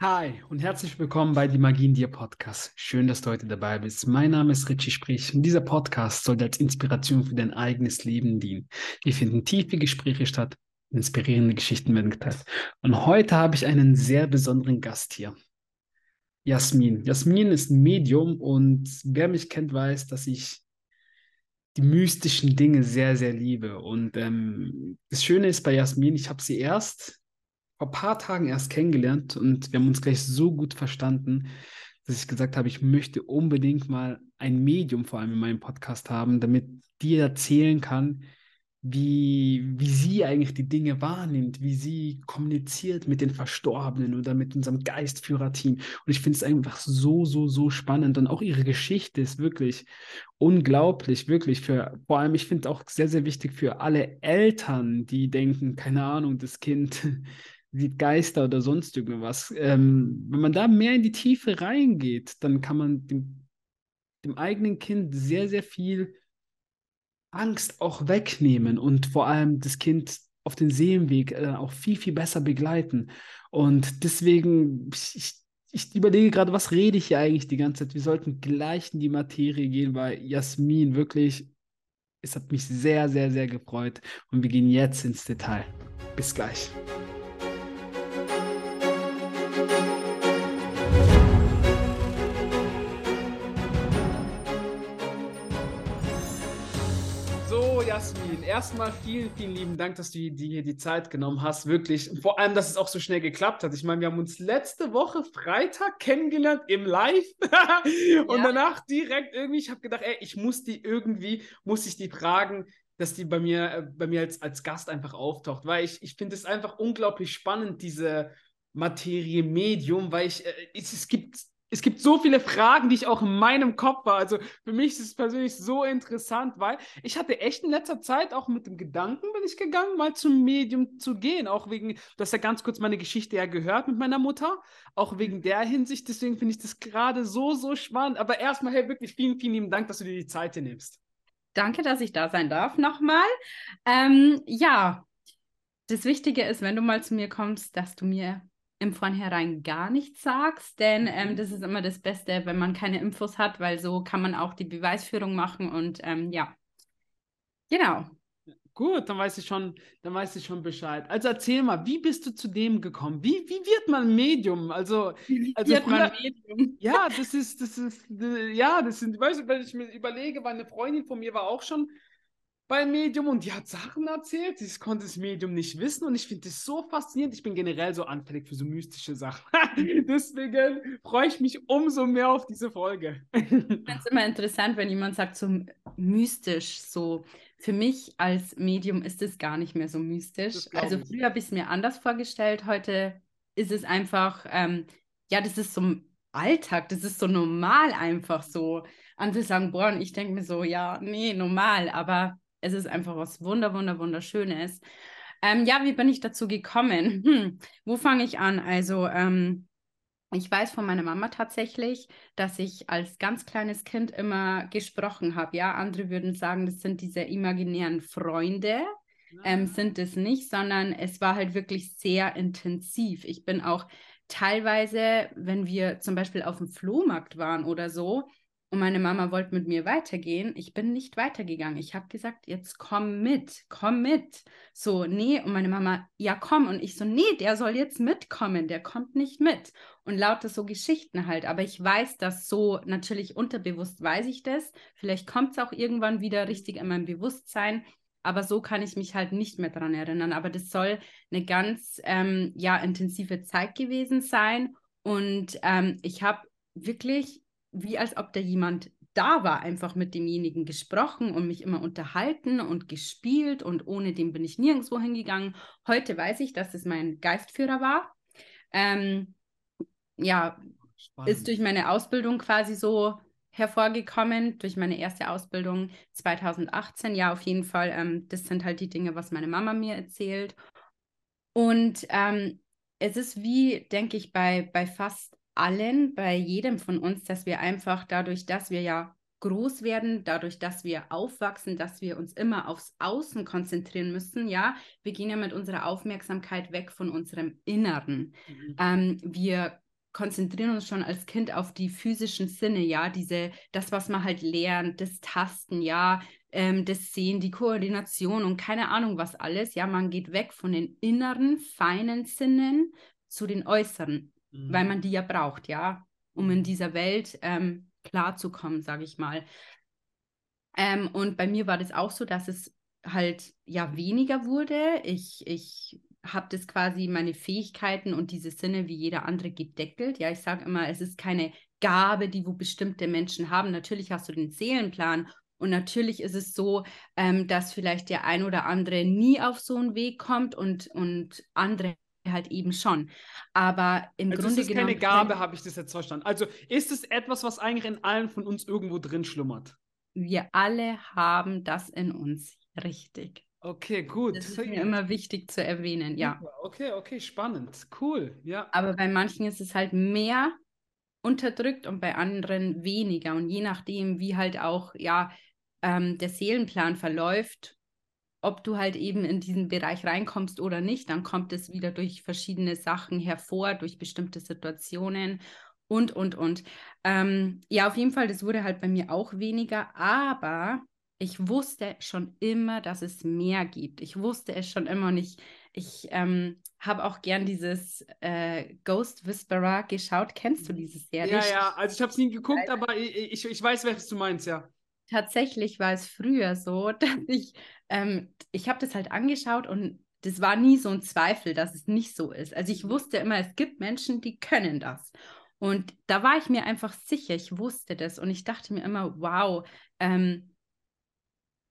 Hi und herzlich willkommen bei Die Magie in dir Podcast. Schön, dass du heute dabei bist. Mein Name ist Richie Sprich und dieser Podcast soll als Inspiration für dein eigenes Leben dienen. Hier finden tiefe Gespräche statt, inspirierende Geschichten werden geteilt. Und heute habe ich einen sehr besonderen Gast hier. Jasmin. Jasmin ist ein Medium und wer mich kennt, weiß, dass ich die mystischen Dinge sehr, sehr liebe. Und ähm, das Schöne ist bei Jasmin, ich habe sie erst vor ein paar Tagen erst kennengelernt und wir haben uns gleich so gut verstanden, dass ich gesagt habe, ich möchte unbedingt mal ein Medium vor allem in meinem Podcast haben, damit die erzählen kann, wie, wie sie eigentlich die Dinge wahrnimmt, wie sie kommuniziert mit den Verstorbenen oder mit unserem Geistführerteam. Und ich finde es einfach so, so, so spannend. Und auch ihre Geschichte ist wirklich unglaublich, wirklich. Für, vor allem, ich finde auch sehr, sehr wichtig für alle Eltern, die denken, keine Ahnung, das Kind Geister oder sonst irgendwas. Ähm, wenn man da mehr in die Tiefe reingeht, dann kann man dem, dem eigenen Kind sehr, sehr viel Angst auch wegnehmen und vor allem das Kind auf den Seelenweg äh, auch viel, viel besser begleiten. Und deswegen, ich, ich überlege gerade, was rede ich hier eigentlich die ganze Zeit? Wir sollten gleich in die Materie gehen, weil Jasmin wirklich, es hat mich sehr, sehr, sehr gefreut. Und wir gehen jetzt ins Detail. Bis gleich. Jasmin, erstmal vielen, vielen lieben Dank, dass du dir die Zeit genommen hast. Wirklich. Und vor allem, dass es auch so schnell geklappt hat. Ich meine, wir haben uns letzte Woche Freitag kennengelernt im Live. und ja. danach direkt irgendwie, ich habe gedacht, ey, ich muss die irgendwie, muss ich die fragen, dass die bei mir, äh, bei mir als, als Gast einfach auftaucht. Weil ich, ich finde es einfach unglaublich spannend, diese Materie Medium, weil ich, äh, es, es gibt es gibt so viele Fragen, die ich auch in meinem Kopf war. Also für mich ist es persönlich so interessant, weil ich hatte echt in letzter Zeit auch mit dem Gedanken bin ich gegangen, mal zum Medium zu gehen. Auch wegen, du hast ja ganz kurz meine Geschichte ja gehört mit meiner Mutter. Auch wegen der Hinsicht. Deswegen finde ich das gerade so, so spannend. Aber erstmal, hey, wirklich vielen, vielen lieben Dank, dass du dir die Zeit hier nimmst. Danke, dass ich da sein darf nochmal. Ähm, ja, das Wichtige ist, wenn du mal zu mir kommst, dass du mir im Vornherein gar nichts sagst, denn ähm, mhm. das ist immer das Beste, wenn man keine Infos hat, weil so kann man auch die Beweisführung machen und ähm, ja, genau. Gut, dann weiß ich schon, dann weiß ich schon Bescheid. Also erzähl mal, wie bist du zu dem gekommen? Wie, wie wird man Medium? Also, wie also wird man Medium? Ja, das ist, das ist, ja, das sind, weißt du, wenn ich mir überlege, weil eine Freundin von mir war auch schon beim Medium und die hat Sachen erzählt, das konnte das Medium nicht wissen und ich finde das so faszinierend. Ich bin generell so anfällig für so mystische Sachen. Deswegen freue ich mich umso mehr auf diese Folge. ich finde es immer interessant, wenn jemand sagt, so mystisch, so. Für mich als Medium ist es gar nicht mehr so mystisch. Also früher habe ich es mir anders vorgestellt, heute ist es einfach, ähm, ja, das ist so Alltag, das ist so normal einfach so. Andere sagen, boah, und ich denke mir so, ja, nee, normal, aber es ist einfach was wunder, wunder, wunderschönes. Ähm, ja, wie bin ich dazu gekommen? Hm, wo fange ich an? Also, ähm, ich weiß von meiner Mama tatsächlich, dass ich als ganz kleines Kind immer gesprochen habe. Ja, andere würden sagen, das sind diese imaginären Freunde. Ähm, sind es nicht, sondern es war halt wirklich sehr intensiv. Ich bin auch teilweise, wenn wir zum Beispiel auf dem Flohmarkt waren oder so, und meine Mama wollte mit mir weitergehen. Ich bin nicht weitergegangen. Ich habe gesagt, jetzt komm mit, komm mit. So, nee. Und meine Mama, ja, komm. Und ich so, nee, der soll jetzt mitkommen. Der kommt nicht mit. Und lauter so Geschichten halt. Aber ich weiß das so, natürlich unterbewusst weiß ich das. Vielleicht kommt es auch irgendwann wieder richtig in mein Bewusstsein. Aber so kann ich mich halt nicht mehr dran erinnern. Aber das soll eine ganz, ähm, ja, intensive Zeit gewesen sein. Und ähm, ich habe wirklich wie als ob da jemand da war, einfach mit demjenigen gesprochen und mich immer unterhalten und gespielt und ohne den bin ich nirgendwo hingegangen. Heute weiß ich, dass es mein Geistführer war. Ähm, ja, Spannend. ist durch meine Ausbildung quasi so hervorgekommen, durch meine erste Ausbildung 2018. Ja, auf jeden Fall, ähm, das sind halt die Dinge, was meine Mama mir erzählt. Und ähm, es ist wie, denke ich, bei, bei fast allen, bei jedem von uns, dass wir einfach dadurch, dass wir ja groß werden, dadurch, dass wir aufwachsen, dass wir uns immer aufs Außen konzentrieren müssen. Ja, wir gehen ja mit unserer Aufmerksamkeit weg von unserem Inneren. Mhm. Ähm, wir konzentrieren uns schon als Kind auf die physischen Sinne, ja, diese, das, was man halt lernt, das Tasten, ja, ähm, das Sehen, die Koordination und keine Ahnung was alles, ja, man geht weg von den inneren, feinen Sinnen zu den äußeren, mhm. weil man die ja braucht, ja, um in mhm. dieser Welt ähm, klarzukommen, sage ich mal. Ähm, und bei mir war das auch so, dass es halt ja weniger wurde. Ich, ich habe das quasi meine Fähigkeiten und diese Sinne wie jeder andere gedeckelt. Ja, ich sage immer, es ist keine Gabe, die wo bestimmte Menschen haben. Natürlich hast du den Seelenplan und natürlich ist es so, ähm, dass vielleicht der ein oder andere nie auf so einen Weg kommt und, und andere halt eben schon. Aber im also Grunde ist genommen. keine Gabe, habe ich das jetzt verstanden. Also ist es etwas, was eigentlich in allen von uns irgendwo drin schlummert? Wir alle haben das in uns. Richtig. Okay, gut. Das ist mir immer wichtig zu erwähnen, ja. Okay, okay, spannend. Cool, ja. Aber bei manchen ist es halt mehr unterdrückt und bei anderen weniger. Und je nachdem, wie halt auch, ja, ähm, der Seelenplan verläuft, ob du halt eben in diesen Bereich reinkommst oder nicht, dann kommt es wieder durch verschiedene Sachen hervor, durch bestimmte Situationen und, und, und. Ähm, ja, auf jeden Fall, das wurde halt bei mir auch weniger, aber ich wusste schon immer, dass es mehr gibt. Ich wusste es schon immer und ich, ich ähm, habe auch gern dieses äh, Ghost Whisperer geschaut. Kennst du diese Serie? Ja, ja, also ich habe es nie geguckt, aber ich, ich, ich weiß, was du meinst, ja. Tatsächlich war es früher so, dass ich, ähm, ich habe das halt angeschaut und das war nie so ein Zweifel, dass es nicht so ist. Also ich wusste immer, es gibt Menschen, die können das. Und da war ich mir einfach sicher, ich wusste das und ich dachte mir immer, wow, ähm,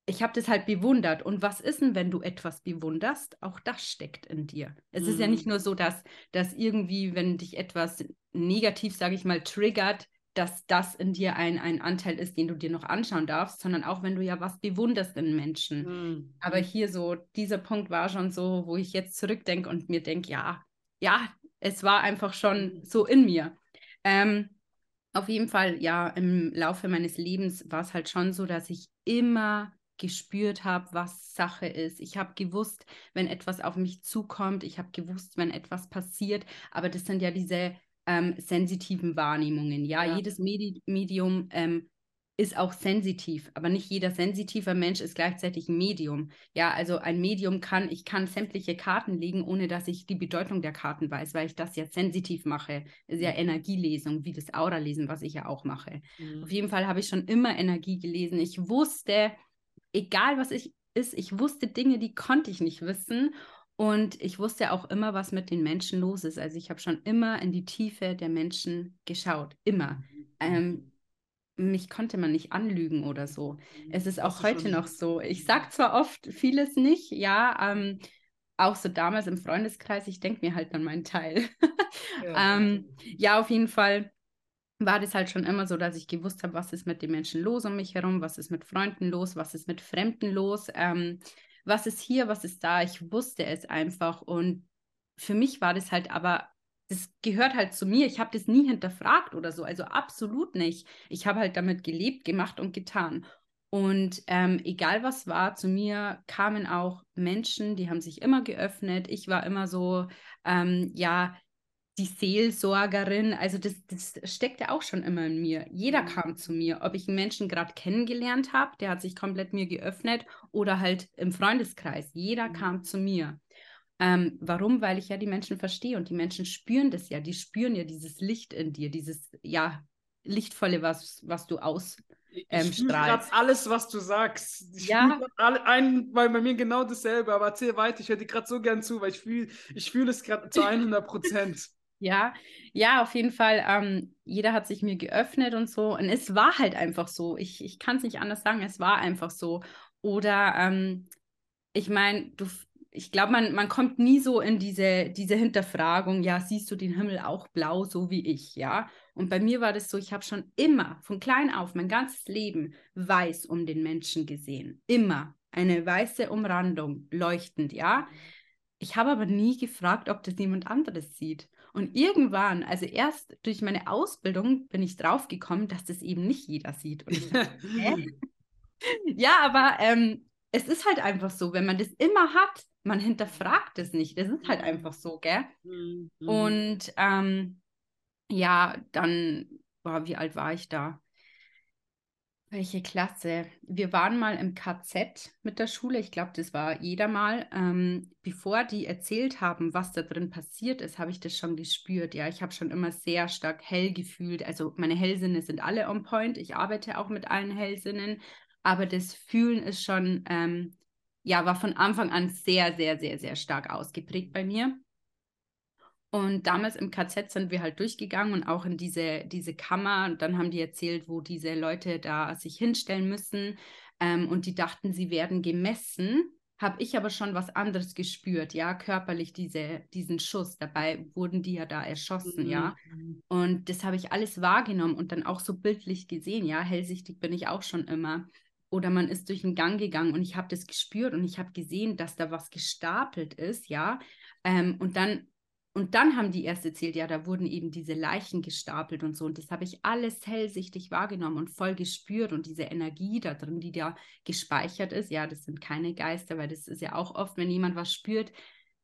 ich habe das halt bewundert. Und was ist denn, wenn du etwas bewunderst? Auch das steckt in dir. Es mhm. ist ja nicht mhm. nur so, dass, dass irgendwie, wenn dich etwas negativ, sage ich mal, triggert, dass das in dir ein, ein Anteil ist, den du dir noch anschauen darfst, sondern auch wenn du ja was bewunderst in Menschen. Mhm. Aber hier so, dieser Punkt war schon so, wo ich jetzt zurückdenke und mir denke, ja, ja, es war einfach schon mhm. so in mir. Ähm, auf jeden Fall, ja, im Laufe meines Lebens war es halt schon so, dass ich immer gespürt habe, was Sache ist. Ich habe gewusst, wenn etwas auf mich zukommt. Ich habe gewusst, wenn etwas passiert. Aber das sind ja diese ähm, sensitiven Wahrnehmungen. Ja, ja. jedes Medi Medium ähm, ist auch sensitiv, aber nicht jeder sensitive Mensch ist gleichzeitig ein Medium. Ja, also ein Medium kann, ich kann sämtliche Karten legen, ohne dass ich die Bedeutung der Karten weiß, weil ich das ja sensitiv mache. Das ist ja mhm. Energielesung, wie das Aura-Lesen, was ich ja auch mache. Mhm. Auf jeden Fall habe ich schon immer Energie gelesen. Ich wusste, egal was ich ist, ich wusste Dinge, die konnte ich nicht wissen. Und ich wusste auch immer, was mit den Menschen los ist. Also ich habe schon immer in die Tiefe der Menschen geschaut. Immer. Ähm, mich konnte man nicht anlügen oder so. Es ist auch heute noch so. Ich sage zwar oft vieles nicht, ja, ähm, auch so damals im Freundeskreis, ich denke mir halt dann meinen Teil. Ja, ähm, ja, auf jeden Fall war das halt schon immer so, dass ich gewusst habe, was ist mit den Menschen los um mich herum, was ist mit Freunden los, was ist mit Fremden los, ähm, was ist hier, was ist da. Ich wusste es einfach und für mich war das halt aber, das gehört halt zu mir. Ich habe das nie hinterfragt oder so, also absolut nicht. Ich habe halt damit gelebt, gemacht und getan. Und ähm, egal was war, zu mir kamen auch Menschen, die haben sich immer geöffnet. Ich war immer so, ähm, ja, die Seelsorgerin, also das, das steckte auch schon immer in mir. Jeder mhm. kam zu mir, ob ich einen Menschen gerade kennengelernt habe, der hat sich komplett mir geöffnet oder halt im Freundeskreis. Jeder mhm. kam zu mir. Ähm, warum? Weil ich ja die Menschen verstehe und die Menschen spüren das ja. Die spüren ja dieses Licht in dir, dieses ja lichtvolle, was, was du aus ähm, ich gerade alles, was du sagst. Ich ja. Alle, ein, weil bei mir genau dasselbe, aber erzähl weiter, ich höre dir gerade so gern zu, weil ich fühle ich fühl es gerade zu 100 Prozent. Ja, ja, auf jeden Fall. Ähm, jeder hat sich mir geöffnet und so. Und es war halt einfach so. Ich, ich kann es nicht anders sagen, es war einfach so. Oder ähm, ich meine, du, ich glaube, man, man kommt nie so in diese, diese Hinterfragung, ja, siehst du den Himmel auch blau, so wie ich, ja? Und bei mir war das so, ich habe schon immer, von klein auf, mein ganzes Leben weiß um den Menschen gesehen. Immer. Eine weiße Umrandung, leuchtend, ja? Ich habe aber nie gefragt, ob das jemand anderes sieht. Und irgendwann, also erst durch meine Ausbildung, bin ich draufgekommen, dass das eben nicht jeder sieht. Dachte, ja, aber ähm, es ist halt einfach so, wenn man das immer hat, man hinterfragt es nicht. Das ist halt einfach so, gell? Mhm. Und ähm, ja, dann, boah, wie alt war ich da? Welche Klasse? Wir waren mal im KZ mit der Schule. Ich glaube, das war jeder mal. Ähm, bevor die erzählt haben, was da drin passiert ist, habe ich das schon gespürt. Ja, ich habe schon immer sehr stark hell gefühlt. Also meine Hellsinne sind alle on point. Ich arbeite auch mit allen Hellsinnen. Aber das Fühlen ist schon, ähm, ja, war von Anfang an sehr, sehr, sehr, sehr stark ausgeprägt bei mir. Und damals im KZ sind wir halt durchgegangen und auch in diese, diese Kammer. Und dann haben die erzählt, wo diese Leute da sich hinstellen müssen. Ähm, und die dachten, sie werden gemessen. Habe ich aber schon was anderes gespürt, ja, körperlich diese, diesen Schuss. Dabei wurden die ja da erschossen, mhm. ja. Und das habe ich alles wahrgenommen und dann auch so bildlich gesehen, ja. Hellsichtig bin ich auch schon immer. Oder man ist durch den Gang gegangen und ich habe das gespürt und ich habe gesehen, dass da was gestapelt ist, ja. Ähm, und dann und dann haben die erst erzählt, ja, da wurden eben diese Leichen gestapelt und so. Und das habe ich alles hellsichtig wahrgenommen und voll gespürt. Und diese Energie da drin, die da gespeichert ist, ja, das sind keine Geister, weil das ist ja auch oft, wenn jemand was spürt,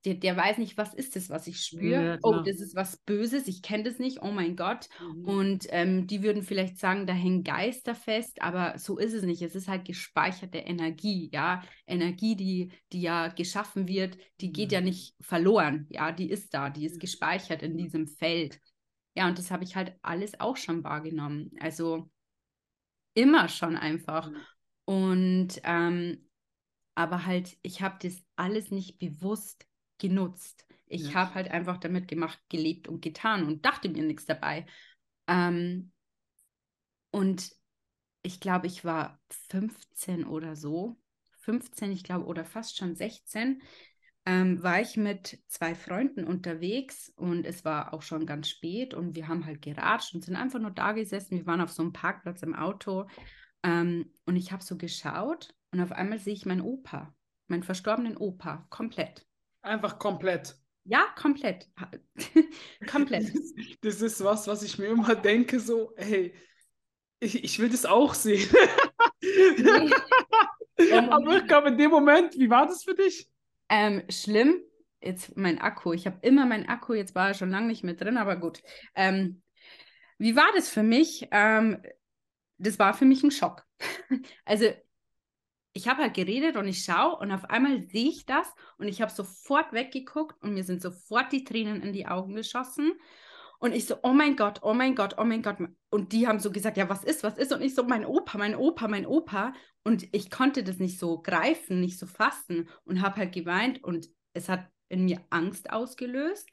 der, der weiß nicht, was ist das, was ich spüre. Ja, oh, das ist was Böses, ich kenne das nicht, oh mein Gott. Mhm. Und ähm, die würden vielleicht sagen, da hängen Geister fest, aber so ist es nicht. Es ist halt gespeicherte Energie, ja. Energie, die, die ja geschaffen wird, die mhm. geht ja nicht verloren, ja, die ist da, die ist gespeichert in diesem Feld. Ja, und das habe ich halt alles auch schon wahrgenommen. Also immer schon einfach. Mhm. Und ähm, aber halt, ich habe das alles nicht bewusst genutzt. Ich ja. habe halt einfach damit gemacht, gelebt und getan und dachte mir nichts dabei. Ähm, und ich glaube, ich war 15 oder so. 15, ich glaube, oder fast schon 16, ähm, war ich mit zwei Freunden unterwegs und es war auch schon ganz spät und wir haben halt geratscht und sind einfach nur da gesessen. Wir waren auf so einem Parkplatz im Auto ähm, und ich habe so geschaut und auf einmal sehe ich meinen Opa, meinen verstorbenen Opa, komplett. Einfach komplett. Ja, komplett. komplett. Das ist, das ist, was, was ich mir immer denke, so, hey, ich, ich will das auch sehen. Aber ich glaube, in dem Moment, wie war das für dich? Ähm, schlimm. Jetzt mein Akku. Ich habe immer meinen Akku, jetzt war er schon lange nicht mehr drin, aber gut. Ähm, wie war das für mich? Ähm, das war für mich ein Schock. also ich habe halt geredet und ich schaue und auf einmal sehe ich das und ich habe sofort weggeguckt und mir sind sofort die Tränen in die Augen geschossen. Und ich so, oh mein Gott, oh mein Gott, oh mein Gott. Und die haben so gesagt, ja, was ist, was ist? Und ich so, mein Opa, mein Opa, mein Opa. Und ich konnte das nicht so greifen, nicht so fassen und habe halt geweint und es hat in mir Angst ausgelöst.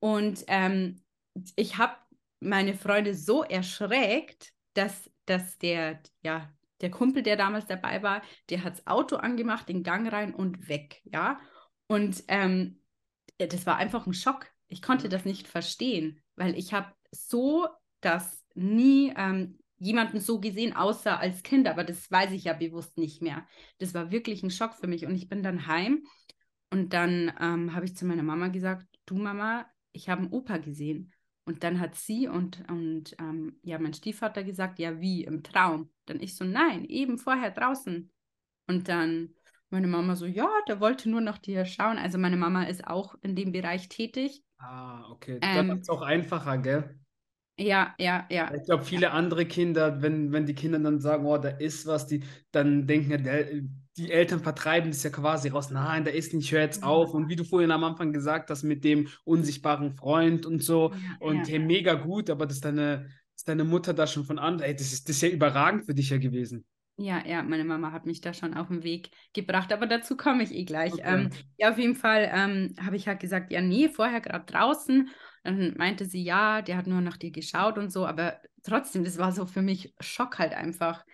Und ähm, ich habe meine Freunde so erschreckt, dass, dass der, ja, der Kumpel, der damals dabei war, der hat das Auto angemacht, den Gang rein und weg, ja. Und ähm, das war einfach ein Schock. Ich konnte das nicht verstehen, weil ich habe so das nie ähm, jemanden so gesehen, außer als Kind, aber das weiß ich ja bewusst nicht mehr. Das war wirklich ein Schock für mich und ich bin dann heim und dann ähm, habe ich zu meiner Mama gesagt, du Mama, ich habe einen Opa gesehen. Und dann hat sie und, und ähm, ja, mein Stiefvater gesagt, ja, wie im Traum. Dann ich so, nein, eben vorher draußen. Und dann meine Mama so, ja, der wollte nur nach dir schauen. Also meine Mama ist auch in dem Bereich tätig. Ah, okay. Ähm, das ist auch einfacher, gell? Ja, ja, ja. Ich glaube, viele andere Kinder, wenn, wenn die Kinder dann sagen, oh, da ist was, die dann denken, ja, der, die Eltern vertreiben das ja quasi raus. Nein, da ist nicht, hör jetzt auf. Und wie du vorhin am Anfang gesagt hast, mit dem unsichtbaren Freund und so. Und hey, mega gut, aber dass deine, dass deine Mutter da schon von an, ey, das ist, das ist ja überragend für dich ja gewesen. Ja, ja, meine Mama hat mich da schon auf den Weg gebracht, aber dazu komme ich eh gleich. Okay. Ähm, ja, auf jeden Fall ähm, habe ich halt gesagt, ja, nee, vorher gerade draußen. Dann meinte sie, ja, der hat nur nach dir geschaut und so, aber trotzdem, das war so für mich Schock halt einfach.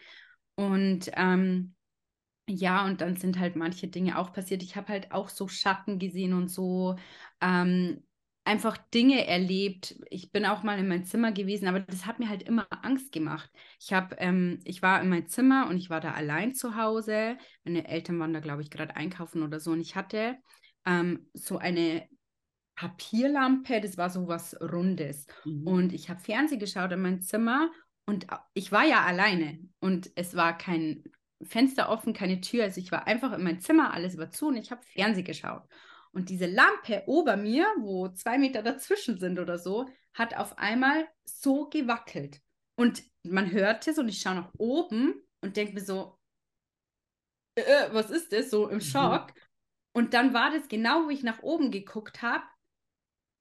Und ähm, ja, und dann sind halt manche Dinge auch passiert. Ich habe halt auch so Schatten gesehen und so ähm, einfach Dinge erlebt. Ich bin auch mal in mein Zimmer gewesen, aber das hat mir halt immer Angst gemacht. Ich habe, ähm, ich war in mein Zimmer und ich war da allein zu Hause. Meine Eltern waren da, glaube ich, gerade einkaufen oder so. Und ich hatte ähm, so eine Papierlampe, das war so was Rundes. Mhm. Und ich habe Fernsehen geschaut in mein Zimmer und ich war ja alleine und es war kein Fenster offen, keine Tür. Also ich war einfach in meinem Zimmer, alles war zu und ich habe Fernsehen geschaut. Und diese Lampe ober mir, wo zwei Meter dazwischen sind oder so, hat auf einmal so gewackelt. Und man hört es und ich schaue nach oben und denke mir so, äh, äh, was ist das? So im mhm. Schock. Mhm. Und dann war das genau, wo ich nach oben geguckt habe,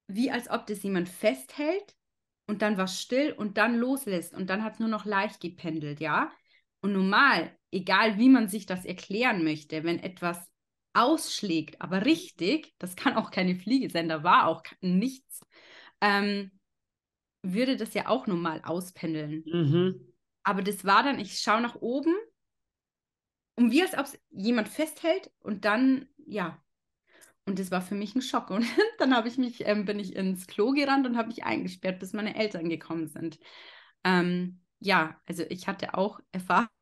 wie als ob das jemand festhält und dann war still und dann loslässt und dann hat es nur noch leicht gependelt, ja. Und normal, egal wie man sich das erklären möchte, wenn etwas ausschlägt, aber richtig, das kann auch keine Fliege sein, da war auch nichts, ähm, würde das ja auch normal auspendeln. Mhm. Aber das war dann, ich schaue nach oben und wie als ob es jemand festhält und dann, ja. Und das war für mich ein Schock. Und dann habe ich mich, ähm, bin ich ins Klo gerannt und habe mich eingesperrt, bis meine Eltern gekommen sind. Ähm, ja, also ich hatte auch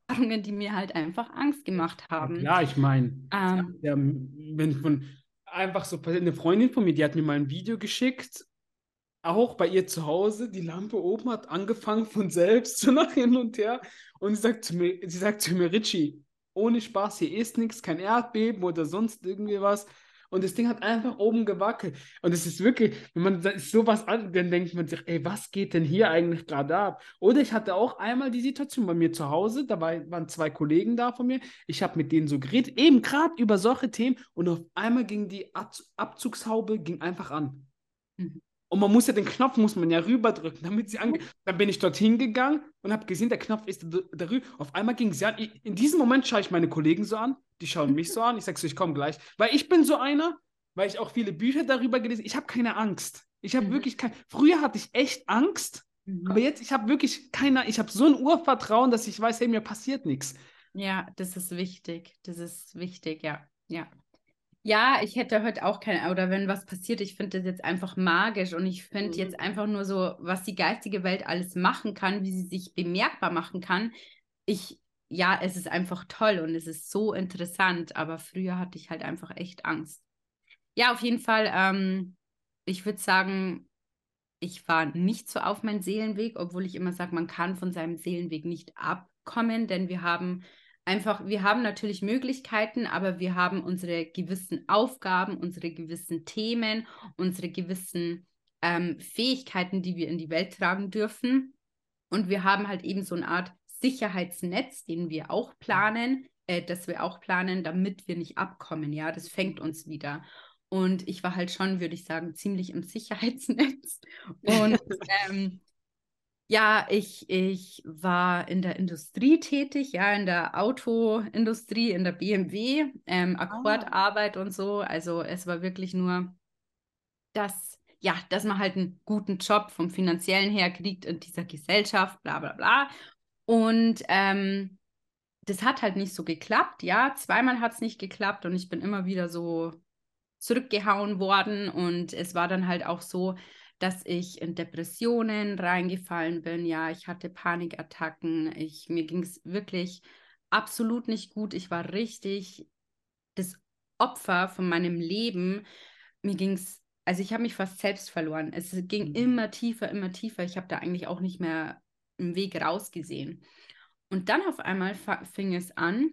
Erfahrungen, die mir halt einfach Angst gemacht haben. Ja, ich meine, ähm, ja, wenn von einfach so eine Freundin von mir, die hat mir mal ein Video geschickt auch bei ihr zu Hause, die Lampe oben hat angefangen von selbst so nach hin und her. Und sie sagt zu mir, sie sagt zu mir, Richie, ohne Spaß, hier ist nichts, kein Erdbeben oder sonst irgendwie was. Und das Ding hat einfach oben gewackelt. Und es ist wirklich, wenn man sowas an, dann denkt man sich, ey, was geht denn hier eigentlich gerade ab? Oder ich hatte auch einmal die Situation bei mir zu Hause, da waren zwei Kollegen da von mir. Ich habe mit denen so geredet, eben gerade über solche Themen. Und auf einmal ging die Abzugshaube ging einfach an. Mhm. Und man muss ja den Knopf, muss man ja rüberdrücken, damit sie angeht. Dann bin ich dorthin gegangen und habe gesehen, der Knopf ist darüber. Auf einmal ging sie an. In diesem Moment schaue ich meine Kollegen so an, die schauen mich so an. Ich sage so, ich komme gleich. Weil ich bin so einer, weil ich auch viele Bücher darüber gelesen habe. Ich habe keine Angst. Ich habe mhm. wirklich keine. Früher hatte ich echt Angst, mhm. aber jetzt, ich habe wirklich keine. Ich habe so ein Urvertrauen, dass ich weiß, hey, mir passiert nichts. Ja, das ist wichtig. Das ist wichtig, ja. Ja. Ja, ich hätte heute auch keine, oder wenn was passiert, ich finde das jetzt einfach magisch und ich finde mhm. jetzt einfach nur so, was die geistige Welt alles machen kann, wie sie sich bemerkbar machen kann. Ich, ja, es ist einfach toll und es ist so interessant, aber früher hatte ich halt einfach echt Angst. Ja, auf jeden Fall, ähm, ich würde sagen, ich war nicht so auf meinem Seelenweg, obwohl ich immer sage, man kann von seinem Seelenweg nicht abkommen, denn wir haben einfach, wir haben natürlich Möglichkeiten, aber wir haben unsere gewissen Aufgaben, unsere gewissen Themen, unsere gewissen ähm, Fähigkeiten, die wir in die Welt tragen dürfen. Und wir haben halt eben so eine Art Sicherheitsnetz, den wir auch planen, äh, das wir auch planen, damit wir nicht abkommen. Ja, das fängt uns wieder. Und ich war halt schon, würde ich sagen, ziemlich im Sicherheitsnetz. Und ähm, ja, ich, ich war in der Industrie tätig, ja, in der Autoindustrie, in der BMW, ähm, Akkordarbeit ah. und so. Also es war wirklich nur das, ja, dass man halt einen guten Job vom finanziellen her kriegt in dieser Gesellschaft, bla bla bla. Und ähm, das hat halt nicht so geklappt, ja. Zweimal hat es nicht geklappt und ich bin immer wieder so zurückgehauen worden. Und es war dann halt auch so, dass ich in Depressionen reingefallen bin. Ja, ich hatte Panikattacken. Ich, mir ging es wirklich absolut nicht gut. Ich war richtig das Opfer von meinem Leben. Mir ging es, also ich habe mich fast selbst verloren. Es ging mhm. immer tiefer, immer tiefer. Ich habe da eigentlich auch nicht mehr einen Weg rausgesehen. Und dann auf einmal fing es an,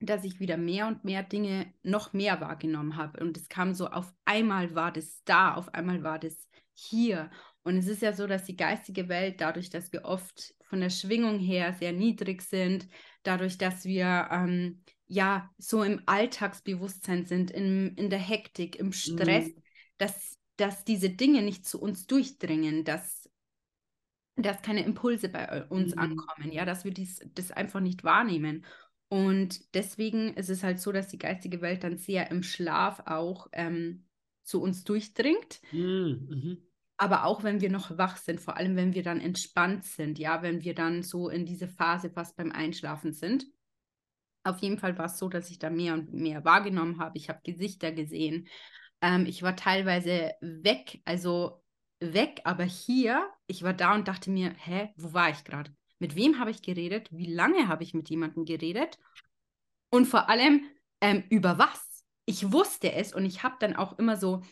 dass ich wieder mehr und mehr Dinge noch mehr wahrgenommen habe. Und es kam so, auf einmal war das da, auf einmal war das hier. Und es ist ja so, dass die geistige Welt, dadurch, dass wir oft von der Schwingung her sehr niedrig sind, dadurch, dass wir ähm, ja so im Alltagsbewusstsein sind, in, in der Hektik, im Stress, mhm. dass, dass diese Dinge nicht zu uns durchdringen, dass, dass keine Impulse bei uns mhm. ankommen, ja, dass wir dies, das einfach nicht wahrnehmen. Und deswegen ist es halt so, dass die geistige Welt dann sehr im Schlaf auch ähm, zu uns durchdringt. Hm, mhm. Aber auch wenn wir noch wach sind, vor allem wenn wir dann entspannt sind, ja, wenn wir dann so in diese Phase fast beim Einschlafen sind. Auf jeden Fall war es so, dass ich da mehr und mehr wahrgenommen habe. Ich habe Gesichter gesehen. Ähm, ich war teilweise weg, also weg, aber hier, ich war da und dachte mir, hä, wo war ich gerade? Mit wem habe ich geredet? Wie lange habe ich mit jemandem geredet? Und vor allem, ähm, über was? Ich wusste es und ich habe dann auch immer so,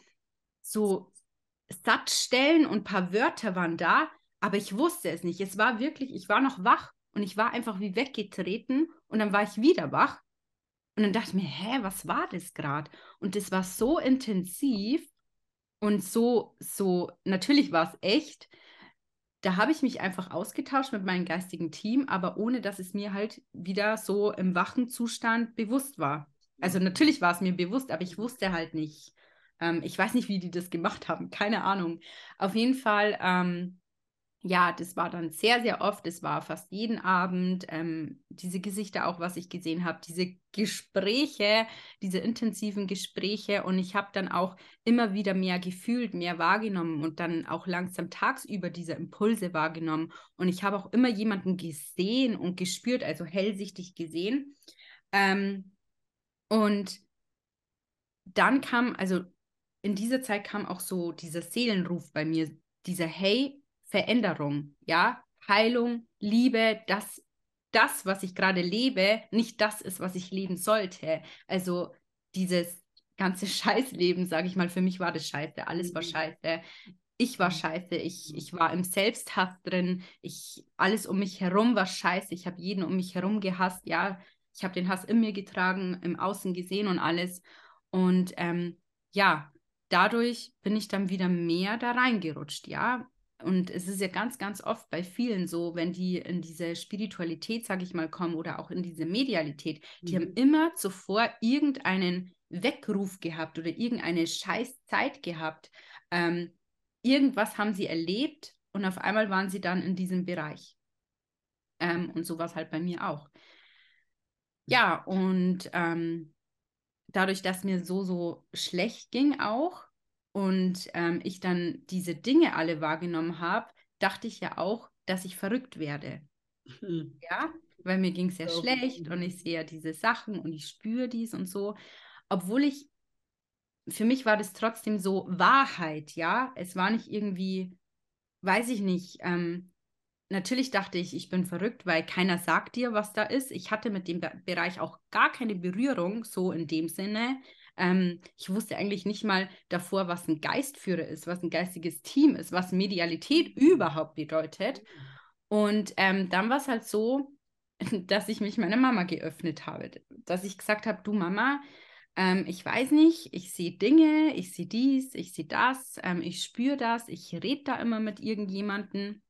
so Satzstellen und ein paar Wörter waren da, aber ich wusste es nicht. Es war wirklich, ich war noch wach und ich war einfach wie weggetreten und dann war ich wieder wach und dann dachte ich mir, hä, was war das gerade? Und das war so intensiv Und so, so, natürlich war es echt. Da habe ich mich einfach ausgetauscht mit meinem geistigen Team, aber ohne dass es mir halt wieder so im wachen Zustand bewusst war. Also natürlich war es mir bewusst, aber ich wusste halt nicht. Ähm, ich weiß nicht, wie die das gemacht haben, keine Ahnung. Auf jeden Fall ähm, ja, das war dann sehr, sehr oft, es war fast jeden Abend, ähm, diese Gesichter auch, was ich gesehen habe, diese Gespräche, diese intensiven Gespräche und ich habe dann auch immer wieder mehr gefühlt, mehr wahrgenommen und dann auch langsam tagsüber diese Impulse wahrgenommen und ich habe auch immer jemanden gesehen und gespürt, also hellsichtig gesehen ähm, und dann kam, also in dieser Zeit kam auch so dieser Seelenruf bei mir, dieser Hey, Veränderung, ja, Heilung, Liebe, dass das, was ich gerade lebe, nicht das ist, was ich leben sollte. Also dieses ganze Scheißleben, sage ich mal, für mich war das scheiße, alles war mhm. scheiße. Ich war mhm. scheiße, ich, mhm. ich war im Selbsthass drin, ich, alles um mich herum war scheiße, ich habe jeden um mich herum gehasst, ja, ich habe den Hass in mir getragen, im Außen gesehen und alles. Und ähm, ja, dadurch bin ich dann wieder mehr da reingerutscht, ja. Und es ist ja ganz, ganz oft bei vielen so, wenn die in diese Spiritualität, sage ich mal, kommen oder auch in diese Medialität, die mhm. haben immer zuvor irgendeinen Weckruf gehabt oder irgendeine Scheißzeit gehabt. Ähm, irgendwas haben sie erlebt und auf einmal waren sie dann in diesem Bereich. Ähm, und so war es halt bei mir auch. Ja, und ähm, dadurch, dass mir so, so schlecht ging auch, und ähm, ich dann diese Dinge alle wahrgenommen habe, dachte ich ja auch, dass ich verrückt werde. Mhm. Ja, weil mir ging es ja okay. schlecht und ich sehe ja diese Sachen und ich spüre dies und so. Obwohl ich, für mich war das trotzdem so Wahrheit, ja. Es war nicht irgendwie, weiß ich nicht, ähm, natürlich dachte ich, ich bin verrückt, weil keiner sagt dir, was da ist. Ich hatte mit dem Be Bereich auch gar keine Berührung, so in dem Sinne. Ähm, ich wusste eigentlich nicht mal davor, was ein Geistführer ist, was ein geistiges Team ist, was Medialität überhaupt bedeutet. Und ähm, dann war es halt so, dass ich mich meiner Mama geöffnet habe, dass ich gesagt habe, du Mama, ähm, ich weiß nicht, ich sehe Dinge, ich sehe dies, ich sehe das, ähm, ich spüre das, ich rede da immer mit irgendjemandem.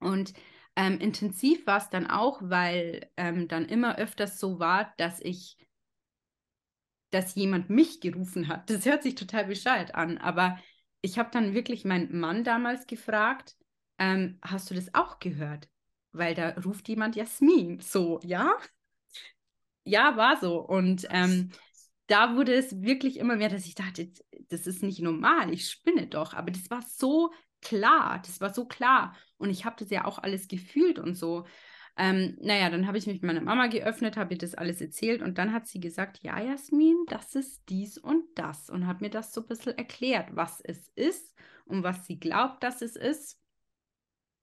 Und ähm, intensiv war es dann auch, weil ähm, dann immer öfters so war, dass ich dass jemand mich gerufen hat. Das hört sich total bescheuert an, aber ich habe dann wirklich meinen Mann damals gefragt, ähm, hast du das auch gehört? Weil da ruft jemand Jasmin. So, ja? Ja, war so. Und ähm, da wurde es wirklich immer mehr, dass ich dachte, das ist nicht normal, ich spinne doch. Aber das war so klar, das war so klar. Und ich habe das ja auch alles gefühlt und so. Ähm, naja, dann habe ich mich mit meiner Mama geöffnet, habe ihr das alles erzählt und dann hat sie gesagt, ja, Jasmin, das ist dies und das und hat mir das so ein bisschen erklärt, was es ist und was sie glaubt, dass es ist.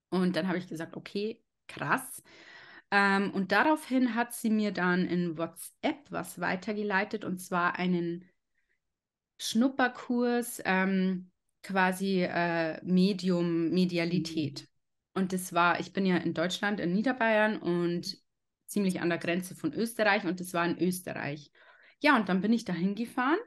Und dann habe ich gesagt, okay, krass. Ähm, und daraufhin hat sie mir dann in WhatsApp was weitergeleitet und zwar einen Schnupperkurs, ähm, quasi äh, Medium, Medialität. Und das war, ich bin ja in Deutschland, in Niederbayern und ziemlich an der Grenze von Österreich und das war in Österreich. Ja, und dann bin ich da hingefahren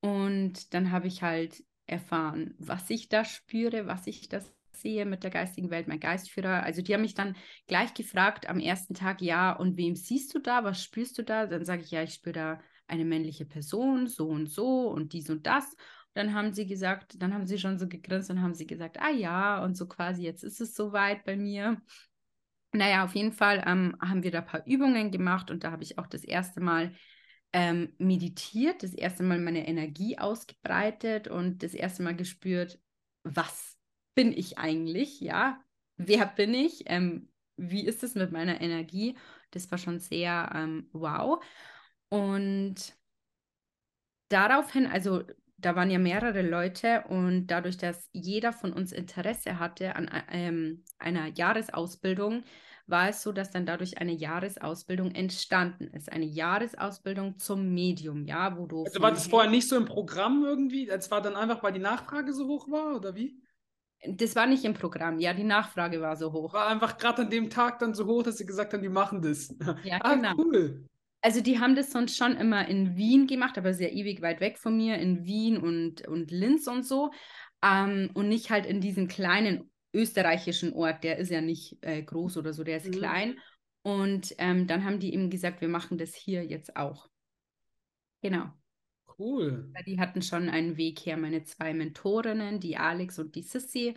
und dann habe ich halt erfahren, was ich da spüre, was ich da sehe mit der geistigen Welt, mein Geistführer. Also die haben mich dann gleich gefragt am ersten Tag, ja, und wem siehst du da, was spürst du da? Dann sage ich, ja, ich spüre da eine männliche Person, so und so und dies und das. Dann haben sie gesagt, dann haben sie schon so gegrinst und haben sie gesagt, ah ja, und so quasi, jetzt ist es soweit bei mir. Naja, auf jeden Fall ähm, haben wir da ein paar Übungen gemacht und da habe ich auch das erste Mal ähm, meditiert, das erste Mal meine Energie ausgebreitet und das erste Mal gespürt, was bin ich eigentlich, ja, wer bin ich, ähm, wie ist es mit meiner Energie, das war schon sehr ähm, wow. Und daraufhin, also da waren ja mehrere Leute und dadurch, dass jeder von uns Interesse hatte an ähm, einer Jahresausbildung, war es so, dass dann dadurch eine Jahresausbildung entstanden ist. Eine Jahresausbildung zum Medium, ja, wo du. Also war das vorher nicht so im Programm irgendwie? Es war dann einfach, weil die Nachfrage so hoch war, oder wie? Das war nicht im Programm, ja, die Nachfrage war so hoch. War einfach gerade an dem Tag dann so hoch, dass sie gesagt haben, die machen das. Ja, ah, genau. cool. Also die haben das sonst schon immer in Wien gemacht, aber sehr ewig weit weg von mir, in Wien und, und Linz und so. Ähm, und nicht halt in diesem kleinen österreichischen Ort, der ist ja nicht äh, groß oder so, der ist mhm. klein. Und ähm, dann haben die eben gesagt, wir machen das hier jetzt auch. Genau. Cool. Die hatten schon einen Weg her, meine zwei Mentorinnen, die Alex und die Sissy.